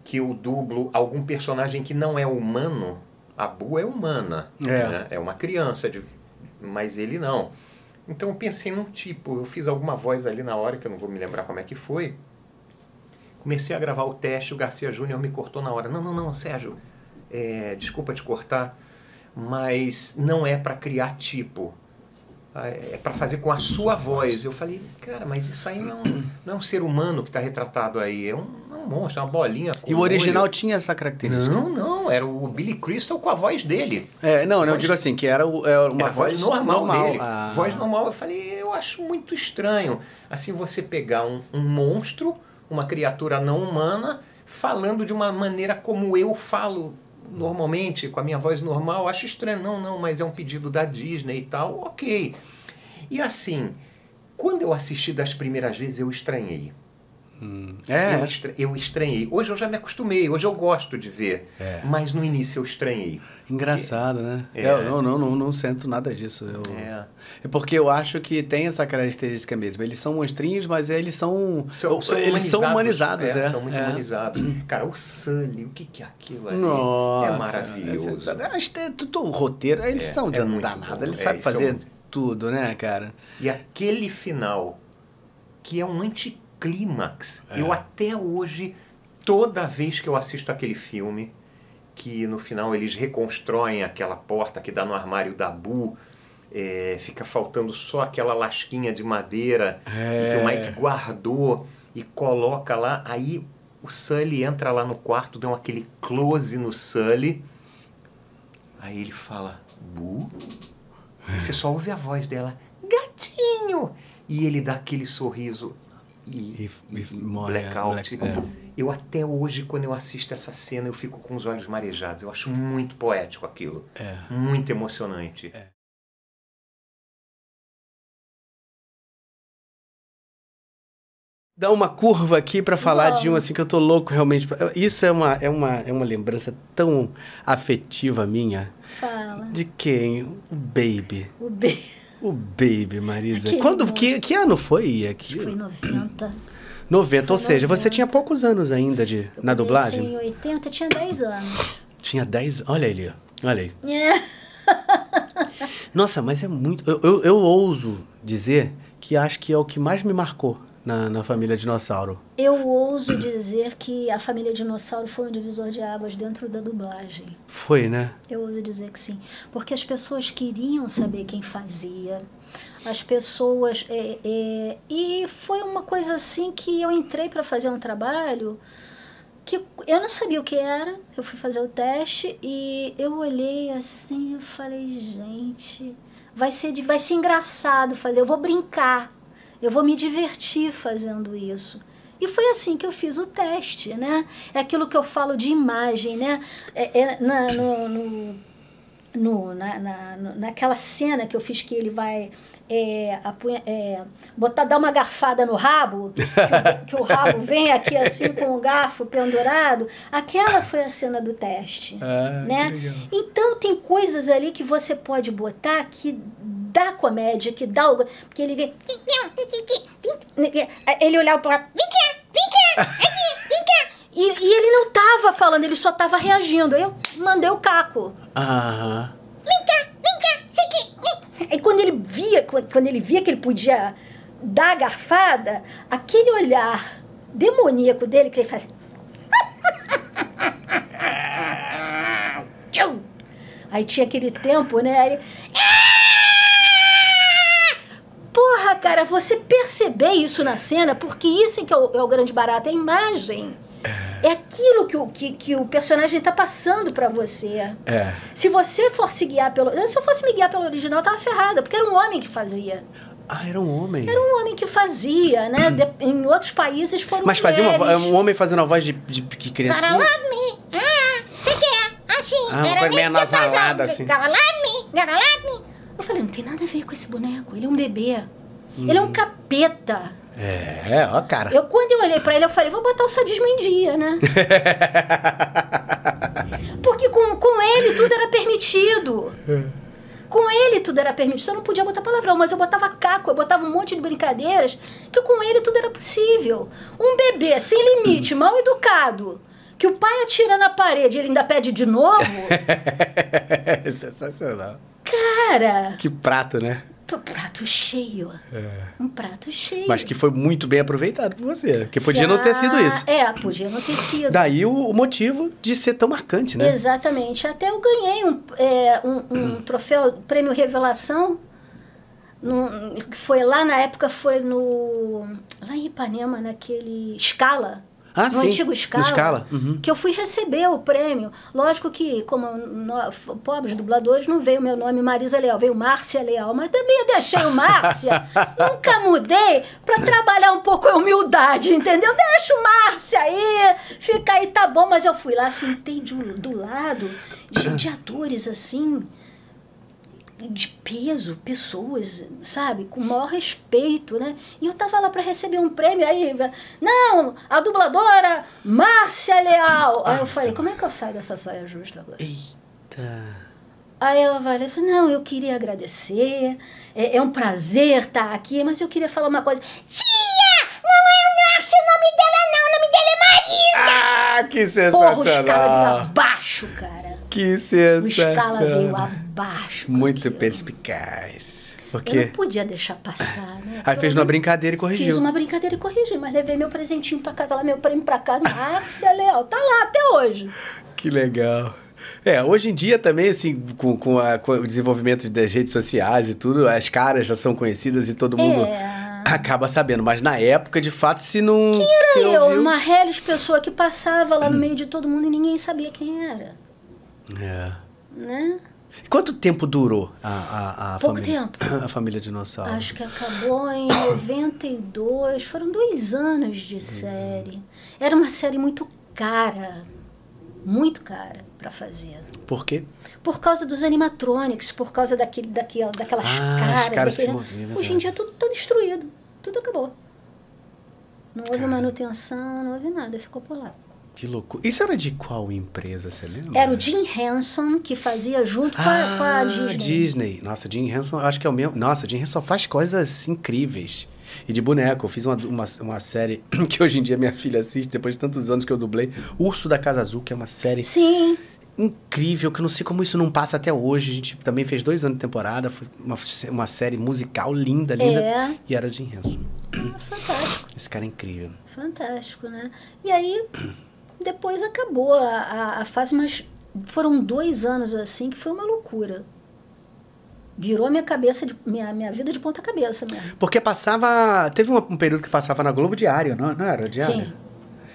que eu dublo algum personagem que não é humano, a Bu é humana, É. né? é uma criança, de- mas ele não. Então eu pensei num tipo, eu fiz alguma voz ali na hora, que eu não vou me lembrar como é que foi. Comecei a gravar o teste, o Garcia Júnior me cortou na hora. Não, não, não, Sérgio, é, desculpa te cortar, mas não é para criar tipo. Ah, É para fazer com a sua voz. Eu falei, cara, mas isso aí não, não é um ser humano que está retratado aí. É um, é um monstro, é uma bolinha. E o original olho. tinha essa característica. Não, não, era o Billy Crystal com a voz dele. É, não, não, eu Voz- digo assim, que era, o- é uma Era a voz, normal, dele. Ah. Voz normal. Eu falei, eu acho muito estranho. Assim, você pegar um, um monstro, uma criatura não humana, falando de uma maneira como eu falo normalmente, com a minha voz normal, acho estranho. Não, não, mas é um pedido da Disney e tal, ok. E assim, quando eu assisti das primeiras vezes, eu estranhei. É, Eu, estra- eu estranhei. Hoje eu já me acostumei, hoje eu gosto de ver. É. Mas no início eu estranhei. engraçado, né? É. Eu não, não, não, não sinto nada disso. Eu... É. É porque eu acho que tem essa característica mesmo. Eles são monstrinhos, mas eles são. São, são eles são humanizados, é, é. São muito é. humanizados. Cara, o Sully, o que, que é aquilo ali? Nossa, é maravilhoso. É, que é tudo um roteiro. Eles são de não dar nada. Eles sabem são fazer tudo, né, cara? E aquele final, que é um anticlímax. É. Eu até hoje, toda vez que eu assisto aquele filme, que no final eles reconstroem aquela porta que dá no armário da Bu, é, fica faltando só aquela lasquinha de madeira É. que o Mike guardou e coloca lá. Aí o Sully entra lá no quarto, um aquele close no Sully. Aí ele fala, Bu? Você só ouve a voz dela, gatinho! E ele dá aquele sorriso e, E- e e morre, blackout. black- é. Eu até hoje, quando eu assisto essa cena, eu fico com os olhos marejados. Eu acho muito poético aquilo. É. Muito emocionante. Dá uma curva aqui pra falar de um assim que eu tô louco realmente. Isso é uma, é uma, é uma lembrança tão afetiva minha. Fala. De quem? O Baby. O B. O Baby, Marisa. Aquele Quando, que, que ano foi Acho que foi em 90. 90, ou foi seja, você 90. tinha poucos anos ainda de, Eu na dublagem? em 80, tinha 10 anos. Tinha 10. Olha ó. olha aí. É. Nossa, mas é muito. Eu, eu, eu ouso dizer que acho que é o que mais me marcou na, na família Dinossauro. Eu ouso dizer que a família Dinossauro foi um divisor de águas dentro da dublagem. Foi, né? Eu ouso dizer que sim. Porque as pessoas queriam saber quem fazia. As pessoas. é, é, e foi uma coisa assim que eu entrei para fazer um trabalho que eu não sabia o que era. Eu fui fazer o teste e eu olhei assim eu falei, gente, vai ser, vai ser engraçado fazer. Eu vou brincar. Eu vou me divertir fazendo isso. E foi assim que eu fiz o teste, né? É aquilo que eu falo de imagem, né? É, é na, no, no, no- na, na, naquela cena que eu fiz que ele vai é, apunha- é, botar, dar uma garfada no rabo, que, o- que o rabo vem aqui assim com o garfo pendurado, aquela foi a cena do teste. Ah, né? Então tem coisas ali que você pode botar que dá comédia, que dá o. Porque ele. Ele olhava para lá, vem cá, vem cá, aqui, vem cá. E, e ele não tava falando, ele só tava reagindo. Aí eu mandei o caco. Aham. Vem cá, vem cá, isso aqui. E quando ele via, quando ele via que ele podia dar a garfada, aquele olhar demoníaco dele que ele. Tchum! Aí tinha aquele tempo, né? Aí ele... cara, você perceber isso na cena, porque isso é que é o, é o grande barato, é a imagem. É aquilo que o, que, que o personagem tá passando pra você. É. Se você for se guiar pelo. Se eu fosse me guiar pelo original, eu tava ferrada, porque era um homem que fazia. Ah, era um homem. Era um homem que fazia, né? De- em outros países foram Mas fazia uma, mulheres. um homem fazendo a voz de, de, de criancinha. Gotta love me. Ah, você quer? Assim, Ah, era meio que anasalada, assim. Gotta love me. Gotta love me. Eu falei, não tem nada a ver com esse boneco. Ele é um bebê. Ele é um capeta. É, ó, cara. Eu, quando eu olhei pra ele, eu falei, vou botar o sadismo em dia, né? Porque com, com ele tudo era permitido. Com ele tudo era permitido. Eu não podia botar palavrão, mas eu botava caco, eu botava um monte de brincadeiras, que com ele tudo era possível. Um bebê sem limite, mal educado, que o pai atira na parede e ele ainda pede de novo, Sensacional. cara, Que prato, né? Pô, prato cheio. Um prato cheio. Mas que foi muito bem aproveitado por você. Porque podia não ter sido isso. É, podia não ter sido. Daí o, o motivo de ser tão marcante, né? Exatamente. Até eu ganhei um, é, um, um troféu, prêmio Revelação, num- que foi lá na época, foi no. Lá em Ipanema, naquele Scala. Ah, no sim, antigo no Scala. Scala, uhum. Que eu fui receber o prêmio. Lógico que, como f- pobres dubladores, não veio o meu nome Marisa Leal, veio Márcia Leal. Mas também eu deixei o Márcia. nunca mudei para trabalhar um pouco a humildade, entendeu? Deixa o Márcia aí, fica aí, tá bom. Mas eu fui lá, sentei de- do lado de, de atores assim de peso, pessoas, sabe, com o maior respeito, né? E eu tava lá para receber um prêmio, aí, não, a dubladora Márcia Leal. Aí eu falei, como é que eu saio dessa saia justa agora? Eita. Aí eu falei, assim, não, eu queria agradecer, é, é um prazer estar aqui, mas eu queria falar uma coisa. Tia, não é Márcia o nome dela, não. O nome dela é Marisa. Ah, que Porra, o Scala veio sensacional. abaixo, cara. Que O sensacional. Scala veio abaixo. Muito aquilo. perspicaz. Eu Porque não podia deixar passar, né? aí fez uma brincadeira e corrigiu. Fiz uma brincadeira e corrigi, mas levei meu presentinho pra casa lá, meu prêmio pra casa. Márcia Leal, tá lá até hoje. Que legal. É, hoje em dia também, assim, com, com, a- com o desenvolvimento das redes sociais e tudo, as caras já são conhecidas e todo mundo É. acaba sabendo. Mas na época, de fato, se não. Era quem eu, ouviu- uma reles pessoa que passava lá no meio de todo mundo e ninguém sabia quem era, É. né? Quanto tempo durou a, a, a Pouco família? tempo. A família dinossauro. Acho que acabou em 92, foram dois anos de série. Era uma série muito cara, muito cara pra fazer. Por quê? Por causa dos animatronics, por causa daquele, daquela, daquelas Ah, caras. caras daquele- moviam, é Hoje em dia tudo tá destruído. Tudo acabou. Não houve manutenção, não houve nada, ficou por lá. Que loucura. Isso era de qual empresa, você lembra? Era o Jim Henson que fazia junto com, a, com a Ah, Disney. Disney. Nossa, Jim Henson, acho que é o mesmo. Nossa, Jim Henson faz coisas incríveis. E de boneco, eu fiz uma, uma, uma série que hoje em dia minha filha assiste, depois de tantos anos que eu dublei. Urso da Casa Azul, que é uma série Sim, incrível, que eu não sei como isso não passa até hoje. A gente também fez dois anos de temporada, foi uma, uma série musical linda, linda. É. E era Jim Henson. fantástico. Esse cara é incrível. Fantástico, né? E aí, depois acabou a, a, a fase, mas foram dois anos assim que foi uma loucura. Virou minha cabeça, de, minha, minha vida de ponta cabeça mesmo. Porque passava. Teve um, um período que passava na Globo Diário, não, não era? Diário? Sim.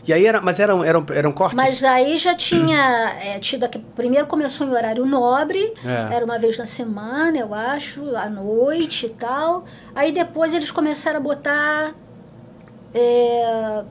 E aí era. Mas eram, eram, eram cortes? Mas aí já tinha é, tido aqui. Primeiro começou em horário nobre, É. era uma vez na semana, eu acho, à noite e tal. Aí depois eles começaram a botar. é,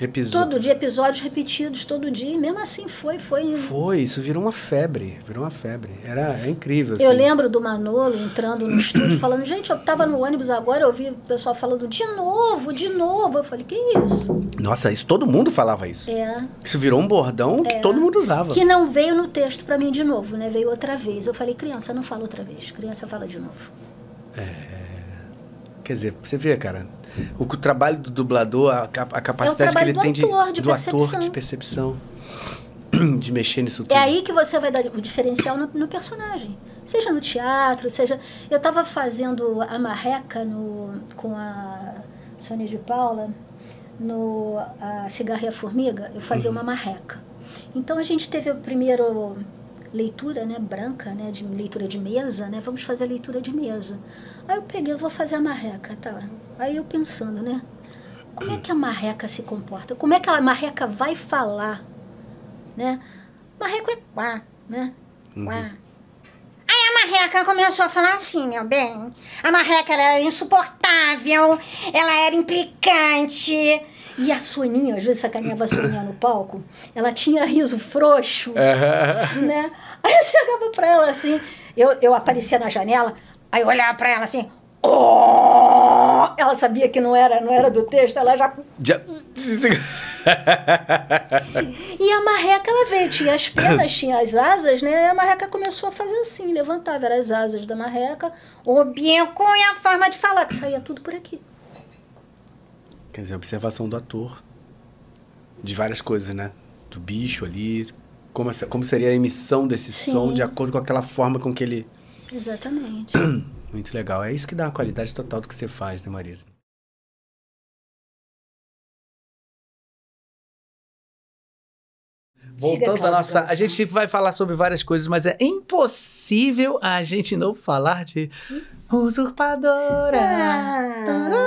Episódio. todo dia, episódios repetidos todo dia. E mesmo assim foi, foi. Foi, isso virou uma febre. Virou uma febre. Era é incrível. Eu assim. lembro do Manolo entrando no estúdio falando, gente, eu tava no ônibus agora, eu ouvi o pessoal falando, de novo, de novo. Eu falei, que isso? Nossa, isso todo mundo falava isso. É. Isso virou um bordão que todo mundo usava. Que não veio no texto pra mim de novo, né? Veio outra vez. Eu falei, criança, não fala outra vez. Criança fala de novo. Quer dizer, você vê, cara, o, o trabalho do dublador, a, a capacidade que trabalho ele do tem de, ator, de do ator, percepção. de percepção, de mexer nisso tudo. É aí que você vai dar o diferencial no, no personagem. Seja no teatro, seja. Eu estava fazendo a marreca no, com a Sônia de Paula, no a Cigarra e a Formiga, eu fazia uma marreca. Então a gente teve a primeira leitura, né, branca, né, de leitura de mesa, né? Vamos fazer a leitura de mesa. Aí eu peguei, eu vou fazer a marreca, tá? Aí eu pensando, né? Como é que a marreca se comporta? Como é que a marreca vai falar? né? Marreco é quá, né? Quá. Aí a marreca começou a falar assim, meu bem. A marreca era insuportável, ela era implicante. E a Soninha, às vezes sacaneava a Soninha no palco, ela tinha riso frouxo, né? Aí eu chegava pra ela assim, eu, eu aparecia na janela, aí eu olhava pra ela assim, "Oh!" ela sabia que não era, não era do texto, ela já... Já- E a marreca, ela veio, tinha as penas, tinha as asas, né? E a marreca começou a fazer assim, levantava, eram as asas da marreca, o bico e a forma de falar, que saía tudo por aqui. Quer dizer, a observação do ator. De várias coisas, né? Do bicho ali. Como, essa- como seria a emissão desse Sim. som de acordo com aquela forma com que ele. Exatamente. Muito legal. É isso que dá a qualidade total do que você faz, né, Marisa? Voltando à nossa. A gente vai falar sobre várias coisas, mas é impossível a gente não falar de usurpadora. Ah.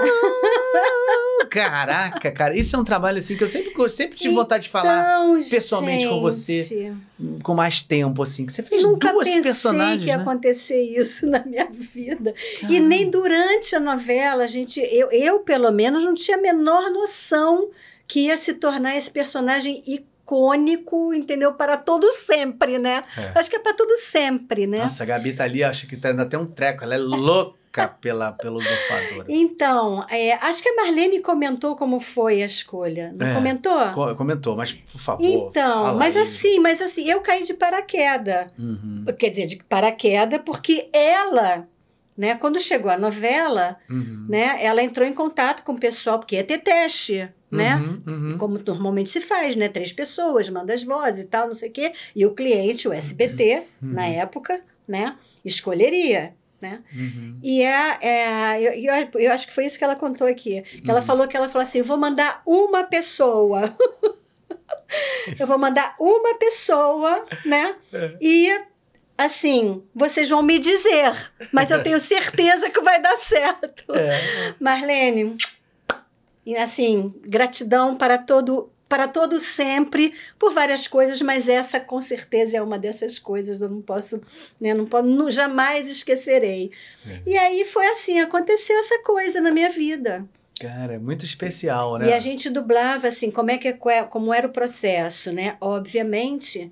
Caraca, cara, isso é um trabalho assim que eu sempre, eu sempre tive vontade de falar Então, pessoalmente com você. gente, com mais tempo, assim. Que você fez Nunca duas pensei personagens, que ia né? acontecer isso na minha vida. E nem durante a novela, a gente, eu, eu, pelo menos, não tinha a menor noção que ia se tornar esse personagem icônico, entendeu? Para todo sempre, né? É. Acho que é para todo sempre, né? Nossa, a Gabi tá ali, acho que tá dando até um treco. Ela é louca pela, pela usurpadora. Então, é, acho que a Marlene comentou como foi a escolha. Não É. comentou? Co- Comentou, mas por favor. Então, mas aí. assim, mas assim, eu caí de paraquedas. Uhum, Quer dizer, de paraquedas, porque ela, né, quando chegou a novela, uhum. né, ela entrou em contato com o pessoal, porque ia ter teste, né? Uhum, uhum. Como normalmente se faz, né? Três pessoas, manda as vozes e tal, não sei o quê. E o cliente, o SBT, na época, né, escolheria. Né? Uhum. E é, é eu, eu, eu acho que foi isso que ela contou aqui. Que ela falou que ela falou assim: vou mandar uma pessoa. eu vou mandar uma pessoa, né? E assim, vocês vão me dizer, mas eu tenho certeza que vai dar certo. Marlene, e assim, gratidão para todo para todo sempre por várias coisas, mas essa com certeza é uma dessas coisas, eu não posso, né, não posso, não, jamais esquecerei. E aí foi assim, aconteceu essa coisa na minha vida. Cara, é muito especial, né? E a gente dublava assim, como é que como era o processo, né? Obviamente,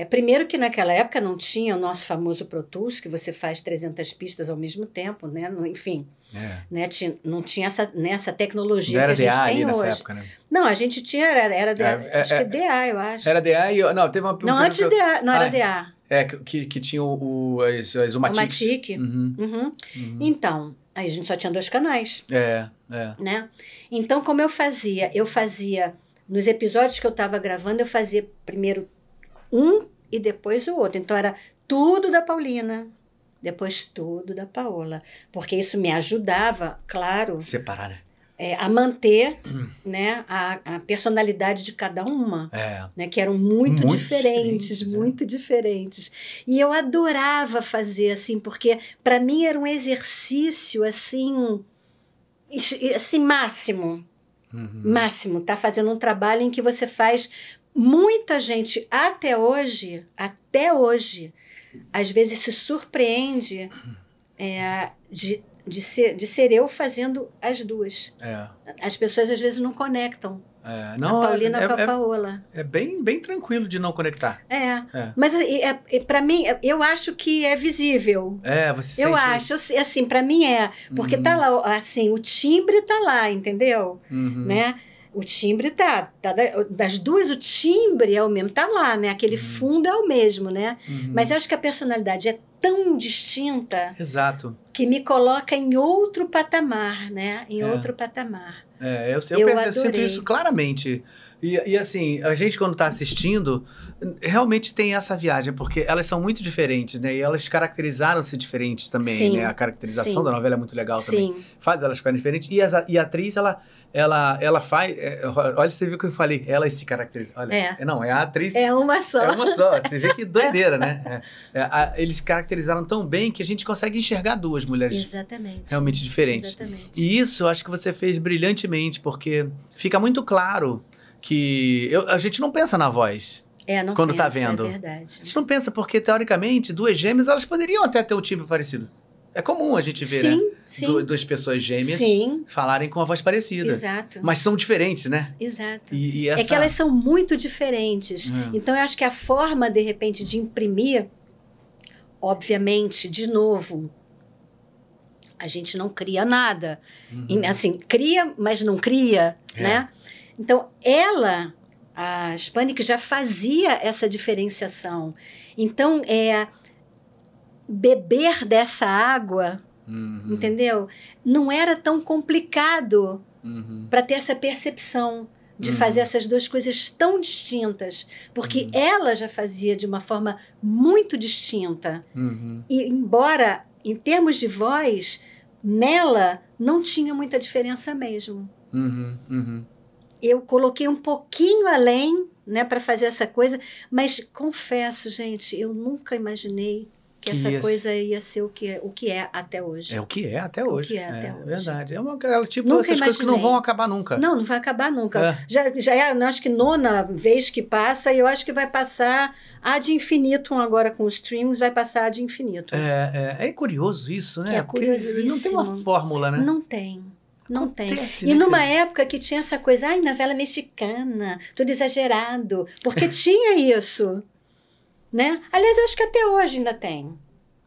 é, primeiro que naquela época não tinha o nosso famoso Pro Tools, que você faz 300 pistas ao mesmo tempo, né? No- Enfim, É. né? Tinha, não tinha essa, nessa tecnologia Não era que a gente DA tem ali nessa hoje. época, né? Não, a gente tinha, era, era DA, É, é, acho que é, DA, eu acho. Era DA e. Não, teve uma. um não, antes de eu- DA, não Ah, era DA. É, que- que, que tinha o, o, as, as Umatics. Matic. Uhum. Uhum. Então, aí a gente só tinha dois canais. É, é. né? Então, como eu fazia? Eu fazia, nos episódios que eu estava gravando, eu fazia primeiro um e depois o outro. Então, era tudo da Paulina, depois tudo da Paola. Porque isso me ajudava, claro, Separar, né? é, a manter né, a, a personalidade de cada uma. É. Né, que eram muito, Muito diferentes, diferentes, é. muito diferentes. E eu adorava fazer assim, porque para mim era um exercício assim, assim máximo, Uhum. máximo, tá fazendo um trabalho em que você faz muita gente até hoje, até hoje, às vezes se surpreende é, de, de, ser, de ser eu fazendo as duas. É. As pessoas às vezes não conectam É. a Não, Paulina é, com a é, Paola. é bem, bem tranquilo de não conectar. É. É. Mas é, é, para mim, eu acho que é visível. É, você Eu sente. acho, eu assim, para mim é, porque tá lá, assim, o timbre tá lá, entendeu? Uhum. Né? O timbre tá, tá da- das duas o timbre é o mesmo, tá lá, né? Aquele fundo é o mesmo, né? Mas eu acho que a personalidade é tão distinta Exato. que me coloca em outro patamar, né? Em É. outro patamar. É, eu, eu, Eu penso- eu sinto isso claramente. E, e assim, a gente quando tá assistindo, realmente tem essa viagem, porque elas são muito diferentes, né? E elas caracterizaram-se diferentes também, Sim, né? A caracterização sim. da novela é muito legal também. Sim. Faz elas ficarem diferentes. E, as- e a atriz, ela, ela, ela faz... é, olha, você viu o que eu falei, elas se caracterizam. Olha, É. Não, é a atriz... É uma só. É uma só, você vê que doideira, né? É, é, a- eles caracterizaram tão bem que a gente consegue enxergar duas mulheres Exatamente. realmente diferentes. Exatamente. E isso eu acho que você fez brilhantemente, porque fica muito claro que eu- a gente não pensa na voz. É, não quando tá pensa, vendo. É verdade. A gente não pensa porque, teoricamente, duas gêmeas elas poderiam até ter um timbre parecido. É comum a gente ver, sim, né? sim. Du- duas pessoas gêmeas Sim, falarem com a voz parecida. exato. Mas são diferentes, né? Exato. E, e essa... É que elas são muito diferentes. É. Então, eu acho que a forma, de repente, de imprimir, obviamente, de novo, a gente não cria nada. E, Assim, cria, mas não cria, É. né? Então, ela, a Hispanic, já fazia essa diferenciação. Então, é beber dessa água, Uhum, entendeu? Não era tão complicado uhum. para ter essa percepção de Uhum. fazer essas duas coisas tão distintas, porque Uhum. ela já fazia de uma forma muito distinta. Uhum. E embora em termos de voz, nela não tinha muita diferença mesmo. Uhum. Uhum. Eu coloquei um pouquinho além, né, para fazer essa coisa, mas confesso, gente, eu nunca imaginei que, Que essa ia- coisa ia ser o que é, o que é até hoje. É o que é até O hoje. que é até hoje. verdade. É uma, é tipo Nunca essas coisas que não imaginei. vão acabar nunca. Não, não vai acabar nunca. É. Já, já é, acho que nona vez que passa, e eu acho que vai passar a de infinito agora com os streams, vai passar a de infinito. É, é, é curioso isso, né? É Porque Não tem uma curiosíssimo. fórmula, né? Não tem. Não tem. Acontece, E né, numa cara? época que tinha essa coisa, ai, novela mexicana, tudo exagerado. Porque tinha isso. Né? Aliás, eu acho que até hoje ainda tem.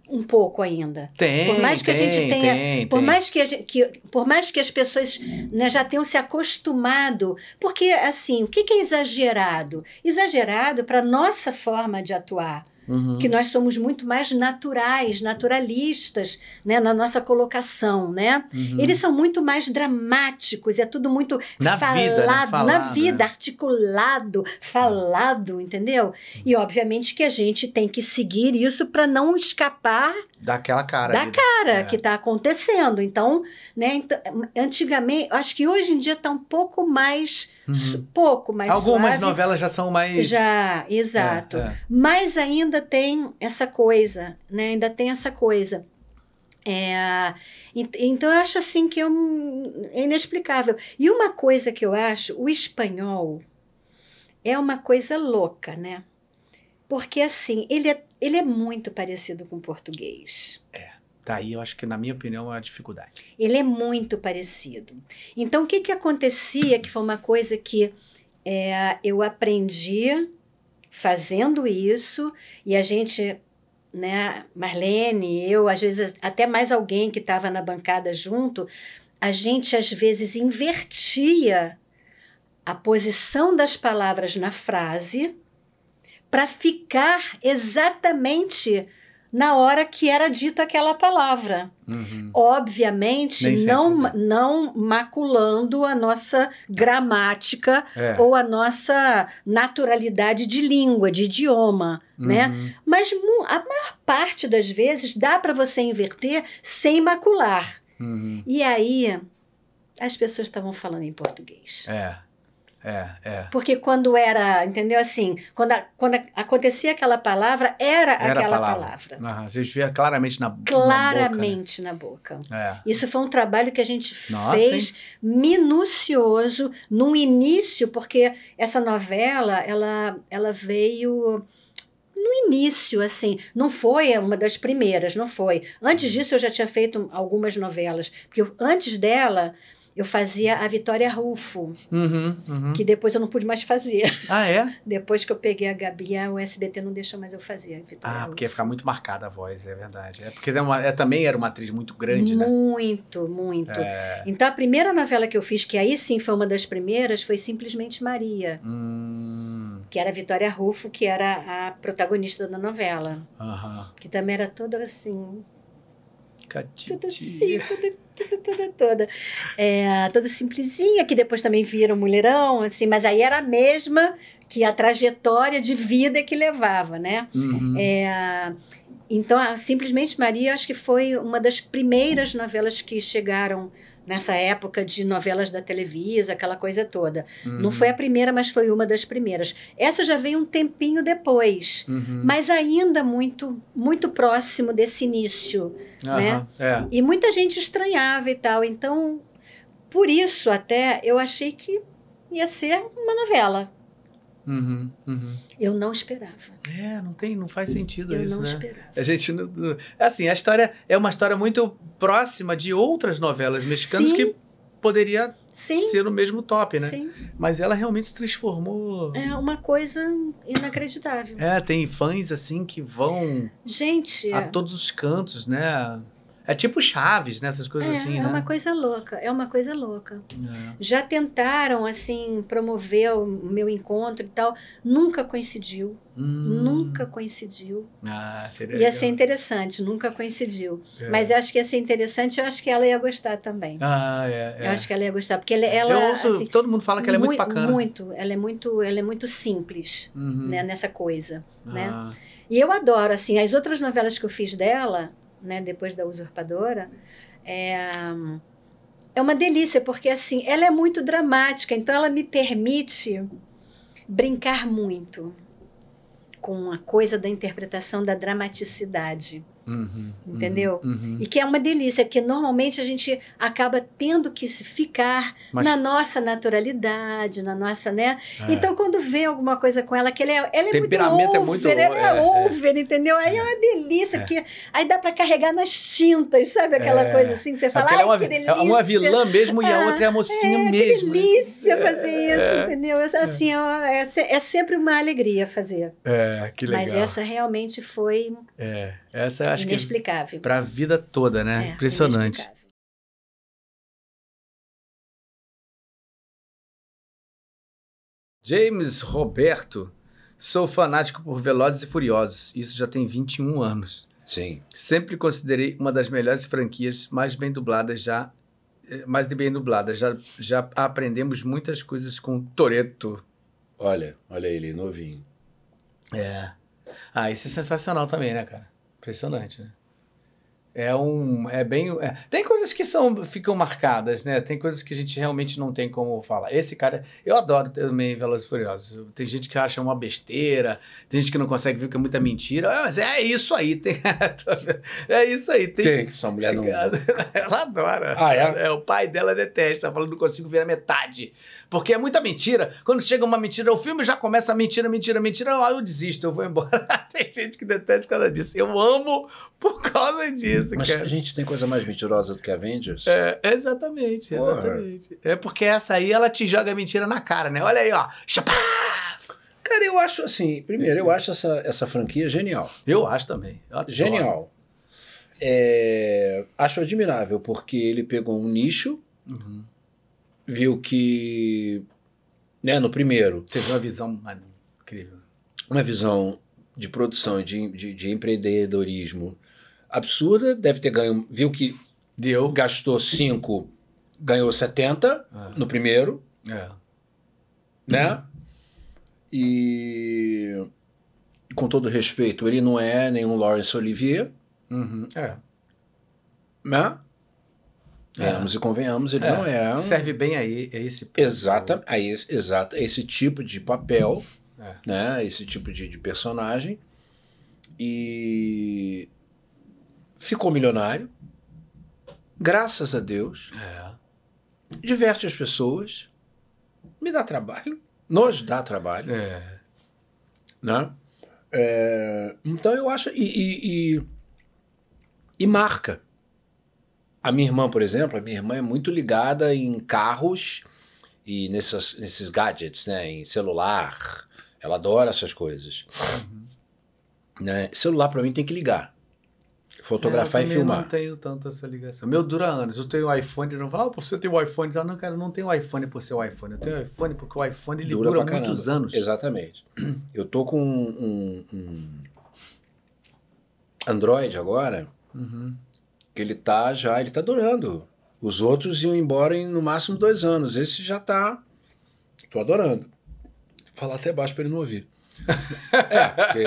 Um pouco ainda. Tem, Por mais que a tem, gente tenha- tem, Por tem. mais que, a gente- que- por mais que as pessoas né, já tenham se acostumado. Porque, assim, o que, que é exagerado? Exagerado para nossa forma de atuar. Uhum. Que nós somos muito mais naturais, naturalistas, né, na nossa colocação, né? Uhum. Eles são muito mais dramáticos, é tudo muito Na falado, vida, né? na Falado, vida, né? articulado, falado, entendeu? E obviamente que a gente tem que seguir isso para não escapar Daquela cara. da ali, né? cara É. que está acontecendo. Então, né, ent- antigamente, acho que hoje em dia está um pouco mais, su- pouco mais Uhum. Algumas suave. novelas já são mais. Já, exato. É, é. Mas ainda tem essa coisa, né? Ainda tem essa coisa. É, ent- então eu acho assim que é, um- é inexplicável. E uma coisa que eu acho, o espanhol é uma coisa louca, né? Porque assim, ele é, ele é muito parecido com o português. Daí eu acho que, na minha opinião, é uma dificuldade. Ele é muito parecido. Então, o que, que acontecia, que foi uma coisa que é, eu aprendi fazendo isso, e a gente, né, Marlene, eu, às vezes até mais alguém que estava na bancada junto, a gente às vezes invertia a posição das palavras na frase para ficar exatamente na hora que era dito aquela palavra. Uhum. Obviamente, não, né? não maculando a nossa gramática É. ou a nossa naturalidade de língua, de idioma, né? Uhum. Mas mu- a maior parte das vezes dá para você inverter sem macular. Uhum. E aí as pessoas estavam falando em português. É. É, é. Porque quando era, entendeu assim, quando, a- quando a- acontecia aquela palavra, era, Era aquela palavra. palavra. Vocês via claramente na, na boca, Claramente na boca. né? Isso foi um trabalho que a gente Nossa, fez minucioso no início, porque essa novela, ela, ela veio no início, assim, não foi uma das primeiras, não foi. Antes disso eu já tinha feito algumas novelas, porque eu- antes dela eu fazia a Vitória Rufo, Uhum, uhum. que depois eu não pude mais fazer. Ah, é? Depois que eu peguei a Gabi, a- o SBT não deixou mais eu fazer a Vitória Ah, Rufo. porque ia ficar muito marcada a voz, é verdade. É porque é uma- é, também era uma atriz muito grande, né? Muito, muito. É. Então, a primeira novela que eu fiz, que aí sim foi uma das primeiras, foi Simplesmente Maria, Hum, que era a Vitória Rufo, que era a protagonista da novela. aham. Que também era toda assim, Toda assim, toda, toda, toda, toda. É, toda simplesinha, que depois também viram mulherão, assim, mas aí era a mesma que a trajetória de vida que levava, né? Uhum. É, então, a Simplesmente Maria, acho que foi uma das primeiras novelas que chegaram nessa época de novelas da Televisa, aquela coisa toda. Não foi a primeira, mas foi uma das primeiras. Essa já veio um tempinho depois, Uhum. mas ainda muito, muito próximo desse início. né? Aham, É. E muita gente estranhava e tal. Então, por isso até eu achei que ia ser uma novela. Uhum, uhum. Eu não esperava. É, não tem, não faz sentido Eu isso, não né? esperava. A gente não, não- assim, a história é uma história muito próxima de outras novelas mexicanas Sim. que poderia Sim, ser no mesmo top, né? sim. Mas ela realmente se transformou. É uma coisa inacreditável. É, tem fãs assim que vão Gente, a é, todos os cantos, né? É tipo Chaves, né? Essas coisas é, assim, é né? uma coisa louca, é uma coisa louca. É. Já tentaram, assim, promover o meu encontro e tal, nunca coincidiu, Hum. nunca coincidiu. Ah, seria Ia legal. ser interessante, nunca coincidiu. É. Mas eu acho que ia ser interessante, eu acho que ela ia gostar também. Ah, é. é. Eu acho que ela ia gostar, porque ela, ela Eu ouço, assim, todo mundo fala que ela é muito mui- bacana. Muito, ela é muito, ela é muito simples, Uhum. né, nessa coisa, né? Ah, E eu adoro, assim, as outras novelas que eu fiz dela, né, depois da Usurpadora, é, é uma delícia, porque, assim, ela é muito dramática, então ela me permite brincar muito com a coisa da interpretação da dramaticidade. Uhum, Entendeu? uhum, uhum. E que é uma delícia, porque normalmente a gente acaba tendo que ficar Mas- na nossa naturalidade, na nossa, né? É. Então, quando vem alguma coisa com ela, que ela é, ela é Temperamento é muito muito- over, ela é, é, é. over, entendeu? Aí é uma delícia, que aí dá pra carregar nas tintas, sabe? Aquela É. coisa assim, que você fala, Porque é uma, que delícia. é uma vilã mesmo e a Ah, outra é a mocinha é, mesmo. Que delícia fazer isso, É. entendeu? Assim, é, é é sempre uma alegria fazer. É, que legal. Mas essa realmente foi É, essa eu acho que inexplicável. pra vida toda, né? É, Impressionante. inexplicável. James Roberto. Sou fanático por Velozes e Furiosos. Isso já tem 21 anos. Sim. Sempre considerei uma das melhores franquias, mais bem dubladas já. eh, Mais de bem dubladas. Já, já aprendemos muitas coisas com Toreto. Olha, olha ele, novinho. É. Ah, isso é sensacional também, né, cara? Impressionante, né? É um. É bem. é- tem coisas que são, ficam marcadas, né? Tem coisas que a gente realmente não tem como falar. Esse cara. Eu adoro também Velozes e Furiosos. Tem gente que acha uma besteira, tem gente que não consegue ver que é muita mentira. Ah, mas é isso aí. Tem, é isso aí. Tem, Quem? Sua mulher não. Ela adora. Ah, é? O pai dela detesta, falando não consigo ver a metade. Porque é muita mentira. Quando chega uma mentira, o filme já começa mentira, mentira, mentira. Aí eu desisto, eu vou embora. Tem gente que detesta por causa disso. Eu amo por causa disso, Mas cara. a gente tem coisa mais mentirosa do que Avengers? É, exatamente, Porra. exatamente. É porque essa aí ela te joga mentira na cara, né? Olha aí, ó. Chapá! Cara, eu acho assim, primeiro, eu acho essa, essa franquia genial. Eu acho também. Eu. Genial. É, acho admirável, porque ele pegou um nicho, Uhum. Viu que, né, no primeiro, Teve uma visão incrível. uma visão de produção de, de, de empreendedorismo absurda, deve ter ganho, viu que Deu. gastou 5, ganhou 70 Ah. no primeiro, É. né? E com todo respeito, ele não é nenhum Laurence Olivier, Uhum. É. né? É. Venhamos e convenhamos, ele É. não é. um- Serve bem aí, é esse Exata, é esse, exato, é esse tipo de papel, É. né? Esse tipo de, de personagem. E ficou milionário, graças a Deus, É. diverte as pessoas, me dá trabalho, nos dá trabalho, É. né? É, então eu acho. E, e, e, e marca. A minha irmã, por exemplo, a minha irmã é muito ligada em carros e nessas, nesses gadgets, né? Em celular. Ela adora essas coisas. Né? Celular, pra mim, tem que ligar. Fotografar É, eu e filmar. não tenho tanto essa ligação. Meu dura anos. Eu tenho um iPhone, não fala, ah, você tem um iPhone. Ah, não, cara, eu não tenho um iPhone por ser o iPhone. Eu tenho um iPhone porque o iPhone ele dura, pra muitos caramba. anos. Exatamente. Eu tô com um, um Android agora, Uhum. Que ele tá já, ele tá durando. Os outros iam embora em no máximo dois anos. Esse já tá. Tô adorando. Falar até baixo pra ele não ouvir. É, porque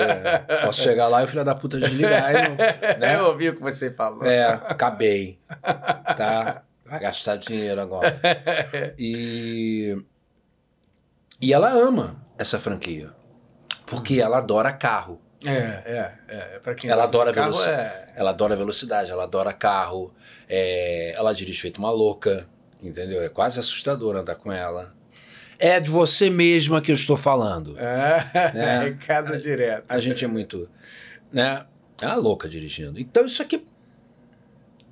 posso chegar lá e o filho da puta desligar e não, né? Eu ouvi o que você falou. É, acabei. Tá? Vai gastar dinheiro agora. E. E ela ama essa franquia. Porque ela adora carro. É, é, é. Pra quem Ela adora, carro, veloci- é. ela adora velocidade, ela adora carro. é, Ela dirige feito uma louca. Entendeu? É quase assustador andar com ela. É de você mesma que eu estou falando. É, Né? recado direto. A gente é muito. Né? É uma louca dirigindo. Então isso aqui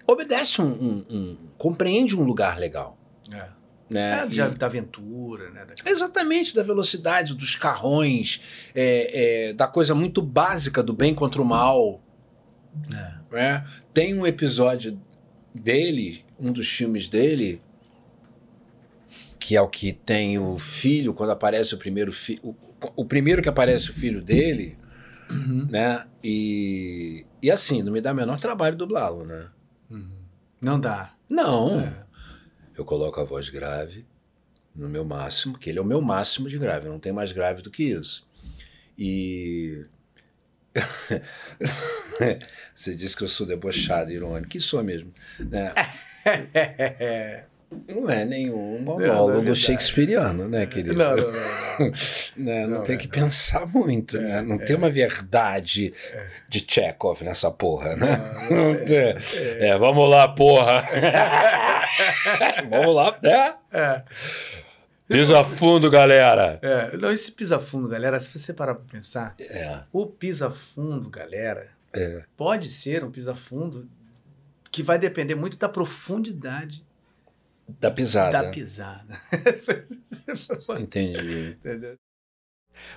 obedece um. um- um- compreende um lugar legal. É. Né? É, E- da aventura, né? Da- Exatamente, da velocidade, dos carrões, é, é, da coisa muito básica do bem contra o mal. né? Tem um episódio dele, um dos filmes dele, que é o que tem o filho, quando aparece o primeiro filho. O, o primeiro que aparece o filho dele, né? E, e assim, não me dá o menor trabalho dublá-lo, né? Não dá. Não. É. Eu coloco a voz grave no meu máximo, que ele é o meu máximo de grave, não tem mais grave do que isso. E. Você disse que eu sou debochado, irônico. Que sou mesmo. né? Não é nenhum não é monólogo verdade. shakespeareano, né, querido? Não, não, não. Né, não, Não, tem é, que pensar muito, né? Não tem uma verdade de Chekhov nessa porra, né? Não. É, vamos lá, porra! vamos lá, né? É. Pisa fundo, galera! É, não, esse pisa fundo, galera, se você parar pra pensar, É, o pisa fundo, galera, é. pode ser um pisa fundo que vai depender muito da profundidade Da pisada. da pisada. Entendi. Entendeu?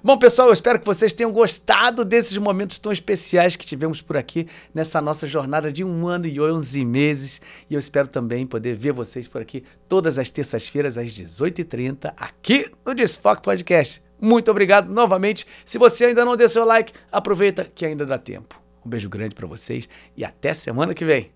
Bom, pessoal, eu espero que vocês tenham gostado desses momentos tão especiais que tivemos por aqui nessa nossa jornada de um ano e 11 meses. E eu espero também poder ver vocês por aqui todas as terças-feiras às 18h30 aqui no Desfoque Podcast. Muito obrigado novamente. Se você ainda não deu seu like, aproveita que ainda dá tempo. Um beijo grande pra vocês e até semana que vem.